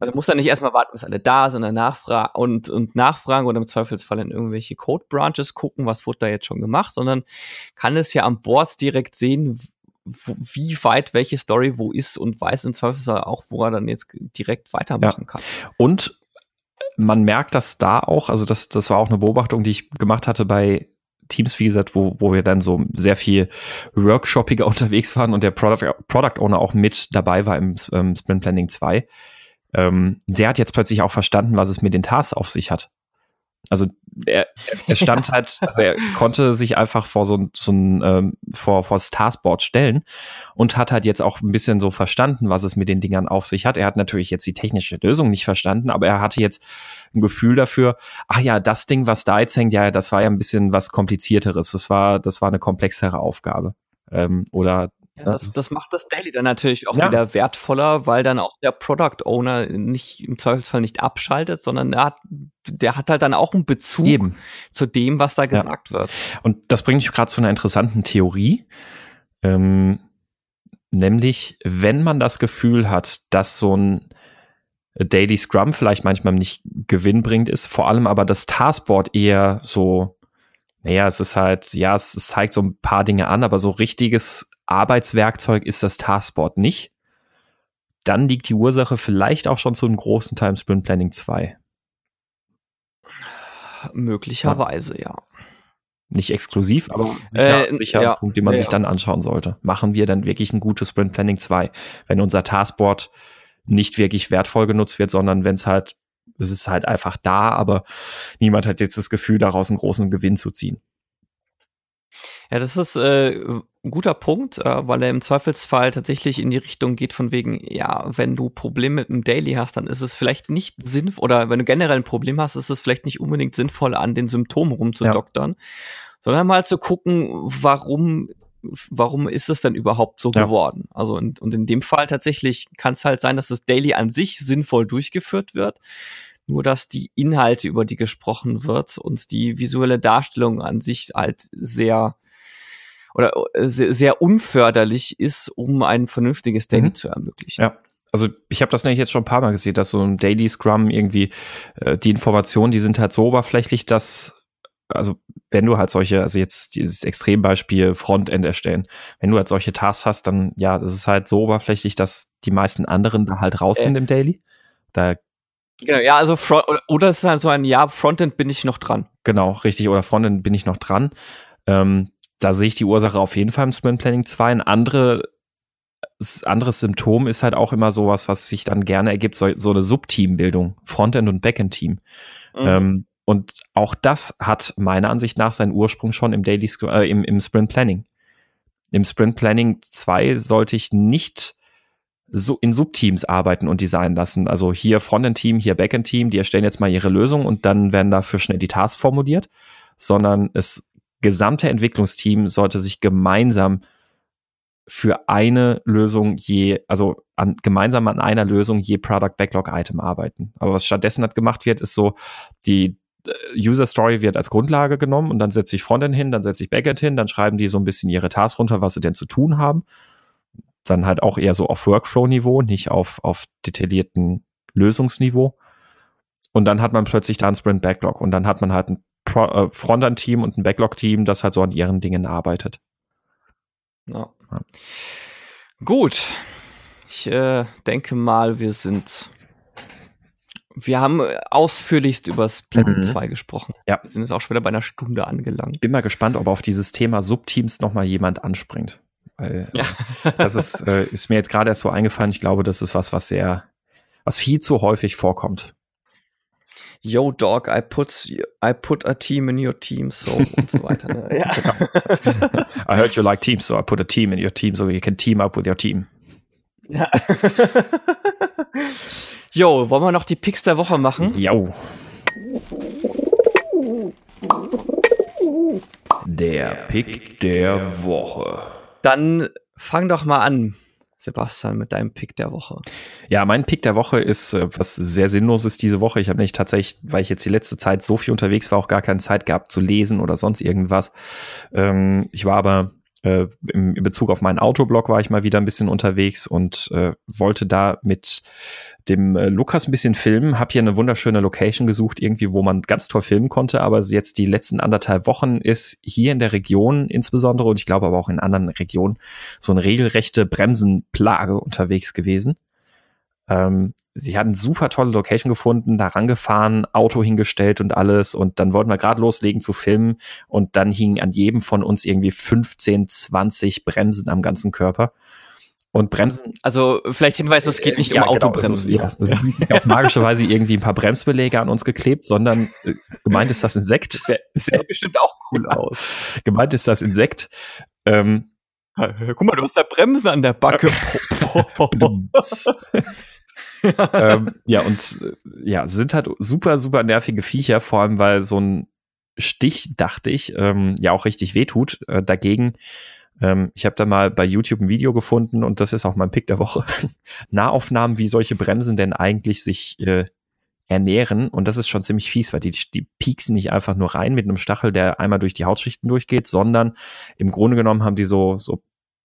A: Also muss er nicht erstmal warten, bis alle da sind und, nachfragen und, und nachfragen oder im Zweifelsfall in irgendwelche Code Branches gucken, was wurde da jetzt schon gemacht, sondern kann es ja am Board direkt sehen, wie weit welche Story wo ist und weiß im Zweifelsfall auch, wo er dann jetzt direkt weitermachen ja. kann.
B: Und man merkt das da auch, also das, das war auch eine Beobachtung, die ich gemacht hatte bei Teams, wie gesagt, wo, wo wir dann so sehr viel workshoppiger unterwegs waren und der Product, Product Owner auch mit dabei war im, im ähm, Sprint Planning 2 ähm, der hat jetzt plötzlich auch verstanden, was es mit den Tasks auf sich hat. Also er, er stand halt, also er konnte sich einfach vor so, so ein ähm, vor, vor das Taskboard stellen und hat halt jetzt auch ein bisschen so verstanden, was es mit den Dingern auf sich hat. Er hat natürlich jetzt die technische Lösung nicht verstanden, aber er hatte jetzt ein Gefühl dafür, ach ja, das Ding, was da jetzt hängt, ja, das war ja ein bisschen was komplizierteres. Das war, das war eine komplexere Aufgabe. Ähm, oder
A: ja, das, das macht das Daily dann natürlich auch ja. wieder wertvoller, weil dann auch der Product Owner nicht im Zweifelsfall nicht abschaltet, sondern der hat, der hat halt dann auch einen Bezug Eben. zu dem, was da gesagt ja. wird.
B: Und das bringt mich gerade zu einer interessanten Theorie. Ähm, nämlich, wenn man das Gefühl hat, dass so ein Daily Scrum vielleicht manchmal nicht Gewinn bringt, ist vor allem aber das Taskboard eher so, naja, es ist halt, ja, es, es zeigt so ein paar Dinge an, aber so richtiges Arbeitswerkzeug ist das Taskboard nicht, dann liegt die Ursache vielleicht auch schon zu einem großen Teil im Sprint Planning 2.
A: Möglicherweise, ja. ja.
B: Nicht exklusiv, aber sicher, äh, sicher ja, ein Punkt, den man ja. sich dann anschauen sollte. Machen wir dann wirklich ein gutes Sprint Planning 2, wenn unser Taskboard nicht wirklich wertvoll genutzt wird, sondern wenn es halt, es ist halt einfach da, aber niemand hat jetzt das Gefühl, daraus einen großen Gewinn zu ziehen.
A: Ja, das ist äh, ein guter Punkt, äh, weil er im Zweifelsfall tatsächlich in die Richtung geht von wegen, ja, wenn du Probleme mit dem Daily hast, dann ist es vielleicht nicht sinnvoll, oder wenn du generell ein Problem hast, ist es vielleicht nicht unbedingt sinnvoll, an den Symptomen rumzudoktern, ja. sondern mal zu gucken, warum warum ist es denn überhaupt so ja. geworden? Also und, und in dem Fall tatsächlich kann es halt sein, dass das Daily an sich sinnvoll durchgeführt wird, nur dass die Inhalte, über die gesprochen wird und die visuelle Darstellung an sich halt sehr oder äh, sehr, sehr unförderlich ist, um ein vernünftiges Daily mhm. zu ermöglichen.
B: Ja. Also ich habe das nämlich jetzt schon ein paar Mal gesehen, dass so ein Daily Scrum irgendwie äh, die Informationen, die sind halt so oberflächlich, dass also wenn du halt solche, also jetzt dieses Extrembeispiel Frontend erstellen, wenn du halt solche Tasks hast, dann ja, das ist halt so oberflächlich, dass die meisten anderen da halt raus äh. sind im Daily. Da
A: Genau, ja, also Front, oder es ist halt so ein Ja, Frontend bin ich noch dran.
B: Genau, richtig. Oder Frontend bin ich noch dran. Ähm, da sehe ich die Ursache auf jeden Fall im Sprint Planning 2. Ein andere, anderes Symptom ist halt auch immer sowas, was sich dann gerne ergibt, so, so eine Subteambildung, Frontend- und Backend-Team. Mhm. Ähm, und auch das hat meiner Ansicht nach seinen Ursprung schon im Daily äh, im, im Sprint Planning. Im Sprint Planning 2 sollte ich nicht so in Subteams arbeiten und designen lassen. Also hier Frontend-Team, hier Backend-Team, die erstellen jetzt mal ihre Lösung und dann werden dafür schnell die Tasks formuliert, sondern das gesamte Entwicklungsteam sollte sich gemeinsam für eine Lösung je, also an, gemeinsam an einer Lösung je Product Backlog Item arbeiten. Aber was stattdessen hat gemacht wird, ist so, die äh, User Story wird als Grundlage genommen und dann setze ich Frontend hin, dann setze ich Backend hin, dann schreiben die so ein bisschen ihre Tasks runter, was sie denn zu tun haben dann halt auch eher so auf Workflow-Niveau, nicht auf, auf detaillierten Lösungsniveau. Und dann hat man plötzlich da ein Sprint Backlog und dann hat man halt ein Pro äh, Frontend-Team und ein Backlog-Team, das halt so an ihren Dingen arbeitet.
A: Ja. ja. Gut. Ich äh, denke mal, wir sind. Wir haben ausführlichst über Splatoon mhm. 2 gesprochen.
B: Ja.
A: Wir sind jetzt auch schon wieder bei einer Stunde angelangt.
B: Bin mal gespannt, ob auf dieses Thema Subteams nochmal jemand anspringt. Weil, ja. äh, das ist, äh, ist mir jetzt gerade erst so eingefallen. Ich glaube, das ist was, was sehr, was viel zu häufig vorkommt.
A: Yo, dog, I put, I put a team in your team, so und so weiter. Ne? Ja.
B: Genau. I heard you like teams, so I put a team in your team, so you can team up with your team. Ja.
A: Yo, wollen wir noch die Picks der Woche machen?
B: Jo. Der Pick der Woche.
A: Dann fang doch mal an, Sebastian, mit deinem Pick der Woche.
B: Ja, mein Pick der Woche ist äh, was sehr Sinnloses diese Woche. Ich habe nicht tatsächlich, weil ich jetzt die letzte Zeit so viel unterwegs war, auch gar keine Zeit gehabt zu lesen oder sonst irgendwas. Ähm, ich war aber äh, im, in Bezug auf meinen Autoblog war ich mal wieder ein bisschen unterwegs und äh, wollte da mit dem äh, Lukas ein bisschen filmen, habe hier eine wunderschöne Location gesucht, irgendwie, wo man ganz toll filmen konnte, aber jetzt die letzten anderthalb Wochen ist hier in der Region insbesondere und ich glaube aber auch in anderen Regionen so eine regelrechte Bremsenplage unterwegs gewesen. Ähm, sie hatten super tolle Location gefunden, da rangefahren, Auto hingestellt und alles und dann wollten wir gerade loslegen zu filmen und dann hingen an jedem von uns irgendwie 15, 20 Bremsen am ganzen Körper. Und Bremsen.
A: Also vielleicht Hinweis, es geht nicht ja, um genau, Autobremsen.
B: Genau, es ist, ja, es ist nicht auf magische Weise irgendwie ein paar Bremsbeläge an uns geklebt, sondern äh, gemeint ist das Insekt.
A: Sähe bestimmt auch cool aus.
B: Gemeint ist das Insekt. Ähm,
A: Guck mal, du hast da Bremsen an der Backe.
B: ähm, ja, und äh, ja, sind halt super, super nervige Viecher, vor allem weil so ein Stich, dachte ich, ähm, ja auch richtig wehtut. Äh, dagegen, ähm, ich habe da mal bei YouTube ein Video gefunden und das ist auch mein Pick der Woche. Nahaufnahmen, wie solche Bremsen denn eigentlich sich äh, ernähren. Und das ist schon ziemlich fies, weil die, die pieksen nicht einfach nur rein mit einem Stachel, der einmal durch die Hautschichten durchgeht, sondern im Grunde genommen haben die so, so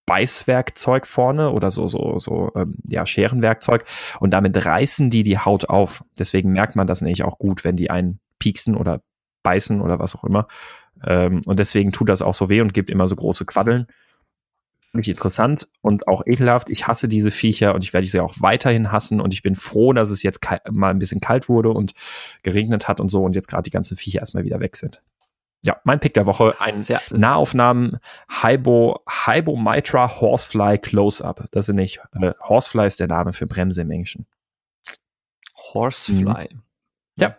B: Beißwerkzeug vorne oder so, so, so, ähm, ja, Scherenwerkzeug und damit reißen die die Haut auf. Deswegen merkt man das nämlich auch gut, wenn die einen pieksen oder beißen oder was auch immer. Ähm, und deswegen tut das auch so weh und gibt immer so große Quaddeln. Finde ich interessant und auch ekelhaft. Ich hasse diese Viecher und ich werde sie auch weiterhin hassen und ich bin froh, dass es jetzt mal ein bisschen kalt wurde und geregnet hat und so und jetzt gerade die ganzen Viecher erstmal wieder weg sind. Ja, mein Pick der Woche, ein ja, Nahaufnahmen Hybo, Hybo Mitra Horsefly Close-Up. Das sind nicht, äh, Horsefly ist der Name für Bremse im Englischen.
A: Horsefly. Mhm.
B: Ja.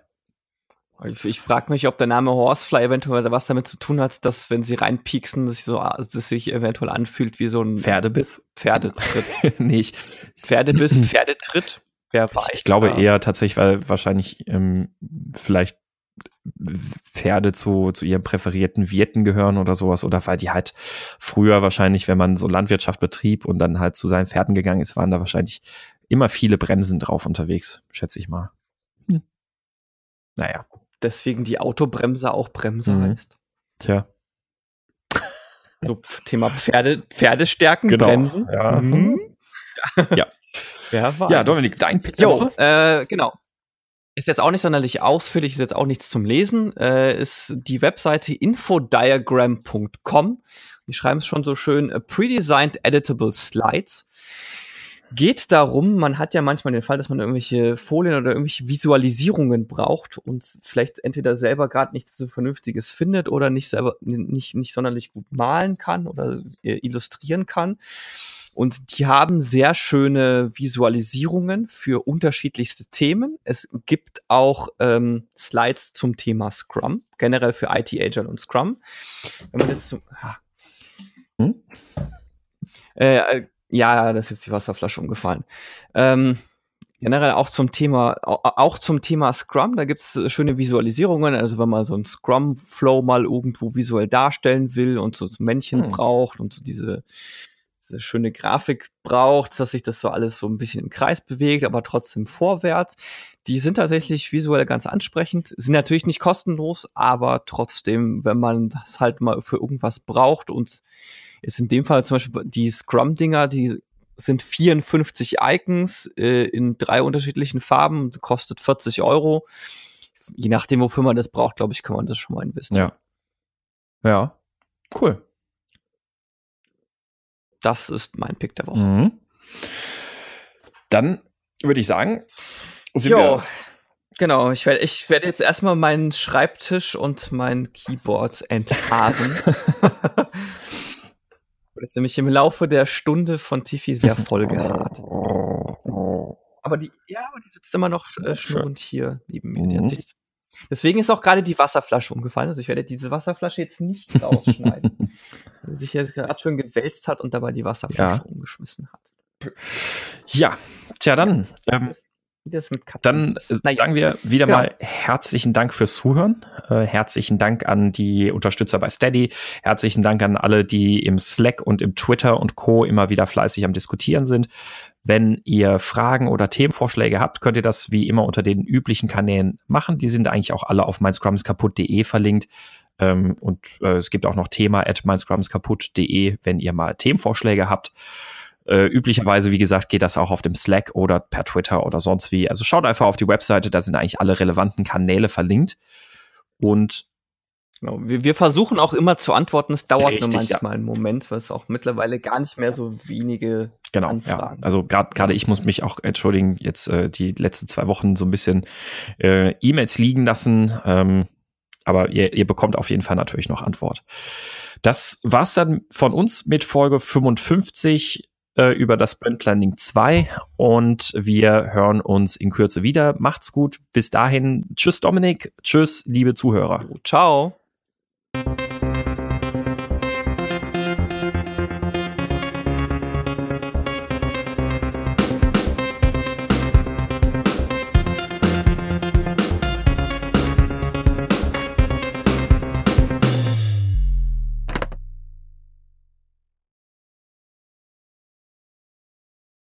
A: Ich, ich frage mich, ob der Name Horsefly eventuell was damit zu tun hat, dass wenn sie reinpieksen, dass sich so, dass sich eventuell anfühlt wie so ein
B: Pferdebiss.
A: Pferdetritt.
B: nicht.
A: Pferdebiss, Pferdetritt.
B: Wer weiß. Ich, ich glaube ja. eher tatsächlich, weil wahrscheinlich ähm, vielleicht Pferde zu, zu ihren präferierten Wirten gehören oder sowas oder weil die halt früher wahrscheinlich, wenn man so Landwirtschaft betrieb und dann halt zu seinen Pferden gegangen ist, waren da wahrscheinlich immer viele Bremsen drauf unterwegs, schätze ich mal. Hm.
A: Naja. Deswegen die Autobremse auch Bremse mhm. heißt.
B: Tja.
A: So, Thema Pferde, Pferdestärken,
B: genau.
A: Bremsen.
B: Ja. Mhm.
A: ja. Wer
B: war Ja, Dominik, dein
A: Pick jo, äh, genau. Ist jetzt auch nicht sonderlich ausführlich, ist jetzt auch nichts zum Lesen. Äh, ist die Webseite infodiagram.com. Die schreiben es schon so schön: Predesigned Editable Slides. geht darum, man hat ja manchmal den Fall, dass man irgendwelche Folien oder irgendwelche Visualisierungen braucht und vielleicht entweder selber gerade nichts so Vernünftiges findet oder nicht selber nicht, nicht sonderlich gut malen kann oder äh, illustrieren kann. Und die haben sehr schöne Visualisierungen für unterschiedlichste Themen. Es gibt auch ähm, Slides zum Thema Scrum, generell für IT Agile und Scrum. Wenn man jetzt zum, ah. hm? äh, äh ja, das ist jetzt die Wasserflasche umgefallen. Ähm, generell auch zum Thema, auch zum Thema Scrum, da gibt es schöne Visualisierungen. Also wenn man so einen Scrum-Flow mal irgendwo visuell darstellen will und so Männchen hm. braucht und so diese, diese schöne Grafik braucht, dass sich das so alles so ein bisschen im Kreis bewegt, aber trotzdem vorwärts. Die sind tatsächlich visuell ganz ansprechend, sind natürlich nicht kostenlos, aber trotzdem, wenn man das halt mal für irgendwas braucht und ist in dem Fall zum Beispiel die Scrum-Dinger, die sind 54 Icons äh, in drei unterschiedlichen Farben, kostet 40 Euro. Je nachdem, wofür man das braucht, glaube ich, kann man das schon mal investieren.
B: Ja. Ja. Cool.
A: Das ist mein Pick der Woche.
B: Mhm. Dann würde ich sagen, sind jo,
A: Genau, ich werde ich werd jetzt erstmal meinen Schreibtisch und mein Keyboard enthaben. Das ist nämlich im Laufe der Stunde von Tiffy sehr voll gehabt. Aber die, ja, aber die sitzt immer noch äh, schnurrend hier neben mir. Mhm. Deswegen ist auch gerade die Wasserflasche umgefallen. Also ich werde diese Wasserflasche jetzt nicht rausschneiden. weil sich jetzt gerade schon gewälzt hat und dabei die Wasserflasche ja. umgeschmissen hat.
B: Ja, tja, dann. Ähm, Dann äh, naja. sagen wir wieder genau. mal herzlichen Dank fürs Zuhören. Äh, herzlichen Dank an die Unterstützer bei Steady. Herzlichen Dank an alle, die im Slack und im Twitter und Co. immer wieder fleißig am Diskutieren sind. Wenn ihr Fragen oder Themenvorschläge habt, könnt ihr das wie immer unter den üblichen Kanälen machen. Die sind eigentlich auch alle auf meinscrumskaputt.de verlinkt. Ähm, und äh, es gibt auch noch Thema at meinscrumskaputt.de, wenn ihr mal Themenvorschläge habt. Äh, üblicherweise, wie gesagt, geht das auch auf dem Slack oder per Twitter oder sonst wie. Also schaut einfach auf die Webseite, da sind eigentlich alle relevanten Kanäle verlinkt. Und
A: Genau. Wir, wir, versuchen auch immer zu antworten. Es dauert Richtig, nur manchmal ja. einen Moment, weil es auch mittlerweile gar nicht mehr so wenige
B: genau, Anfragen. Ja. Also gerade gerade ich muss mich auch entschuldigen, jetzt äh, die letzten zwei Wochen so ein bisschen äh, E-Mails liegen lassen. Ähm, aber ihr, ihr bekommt auf jeden Fall natürlich noch Antwort. Das war's dann von uns mit Folge 55 äh, über das Sprint Planning 2 und wir hören uns in Kürze wieder. Macht's gut. Bis dahin. Tschüss, Dominik. Tschüss, liebe Zuhörer.
A: Ciao. Thank you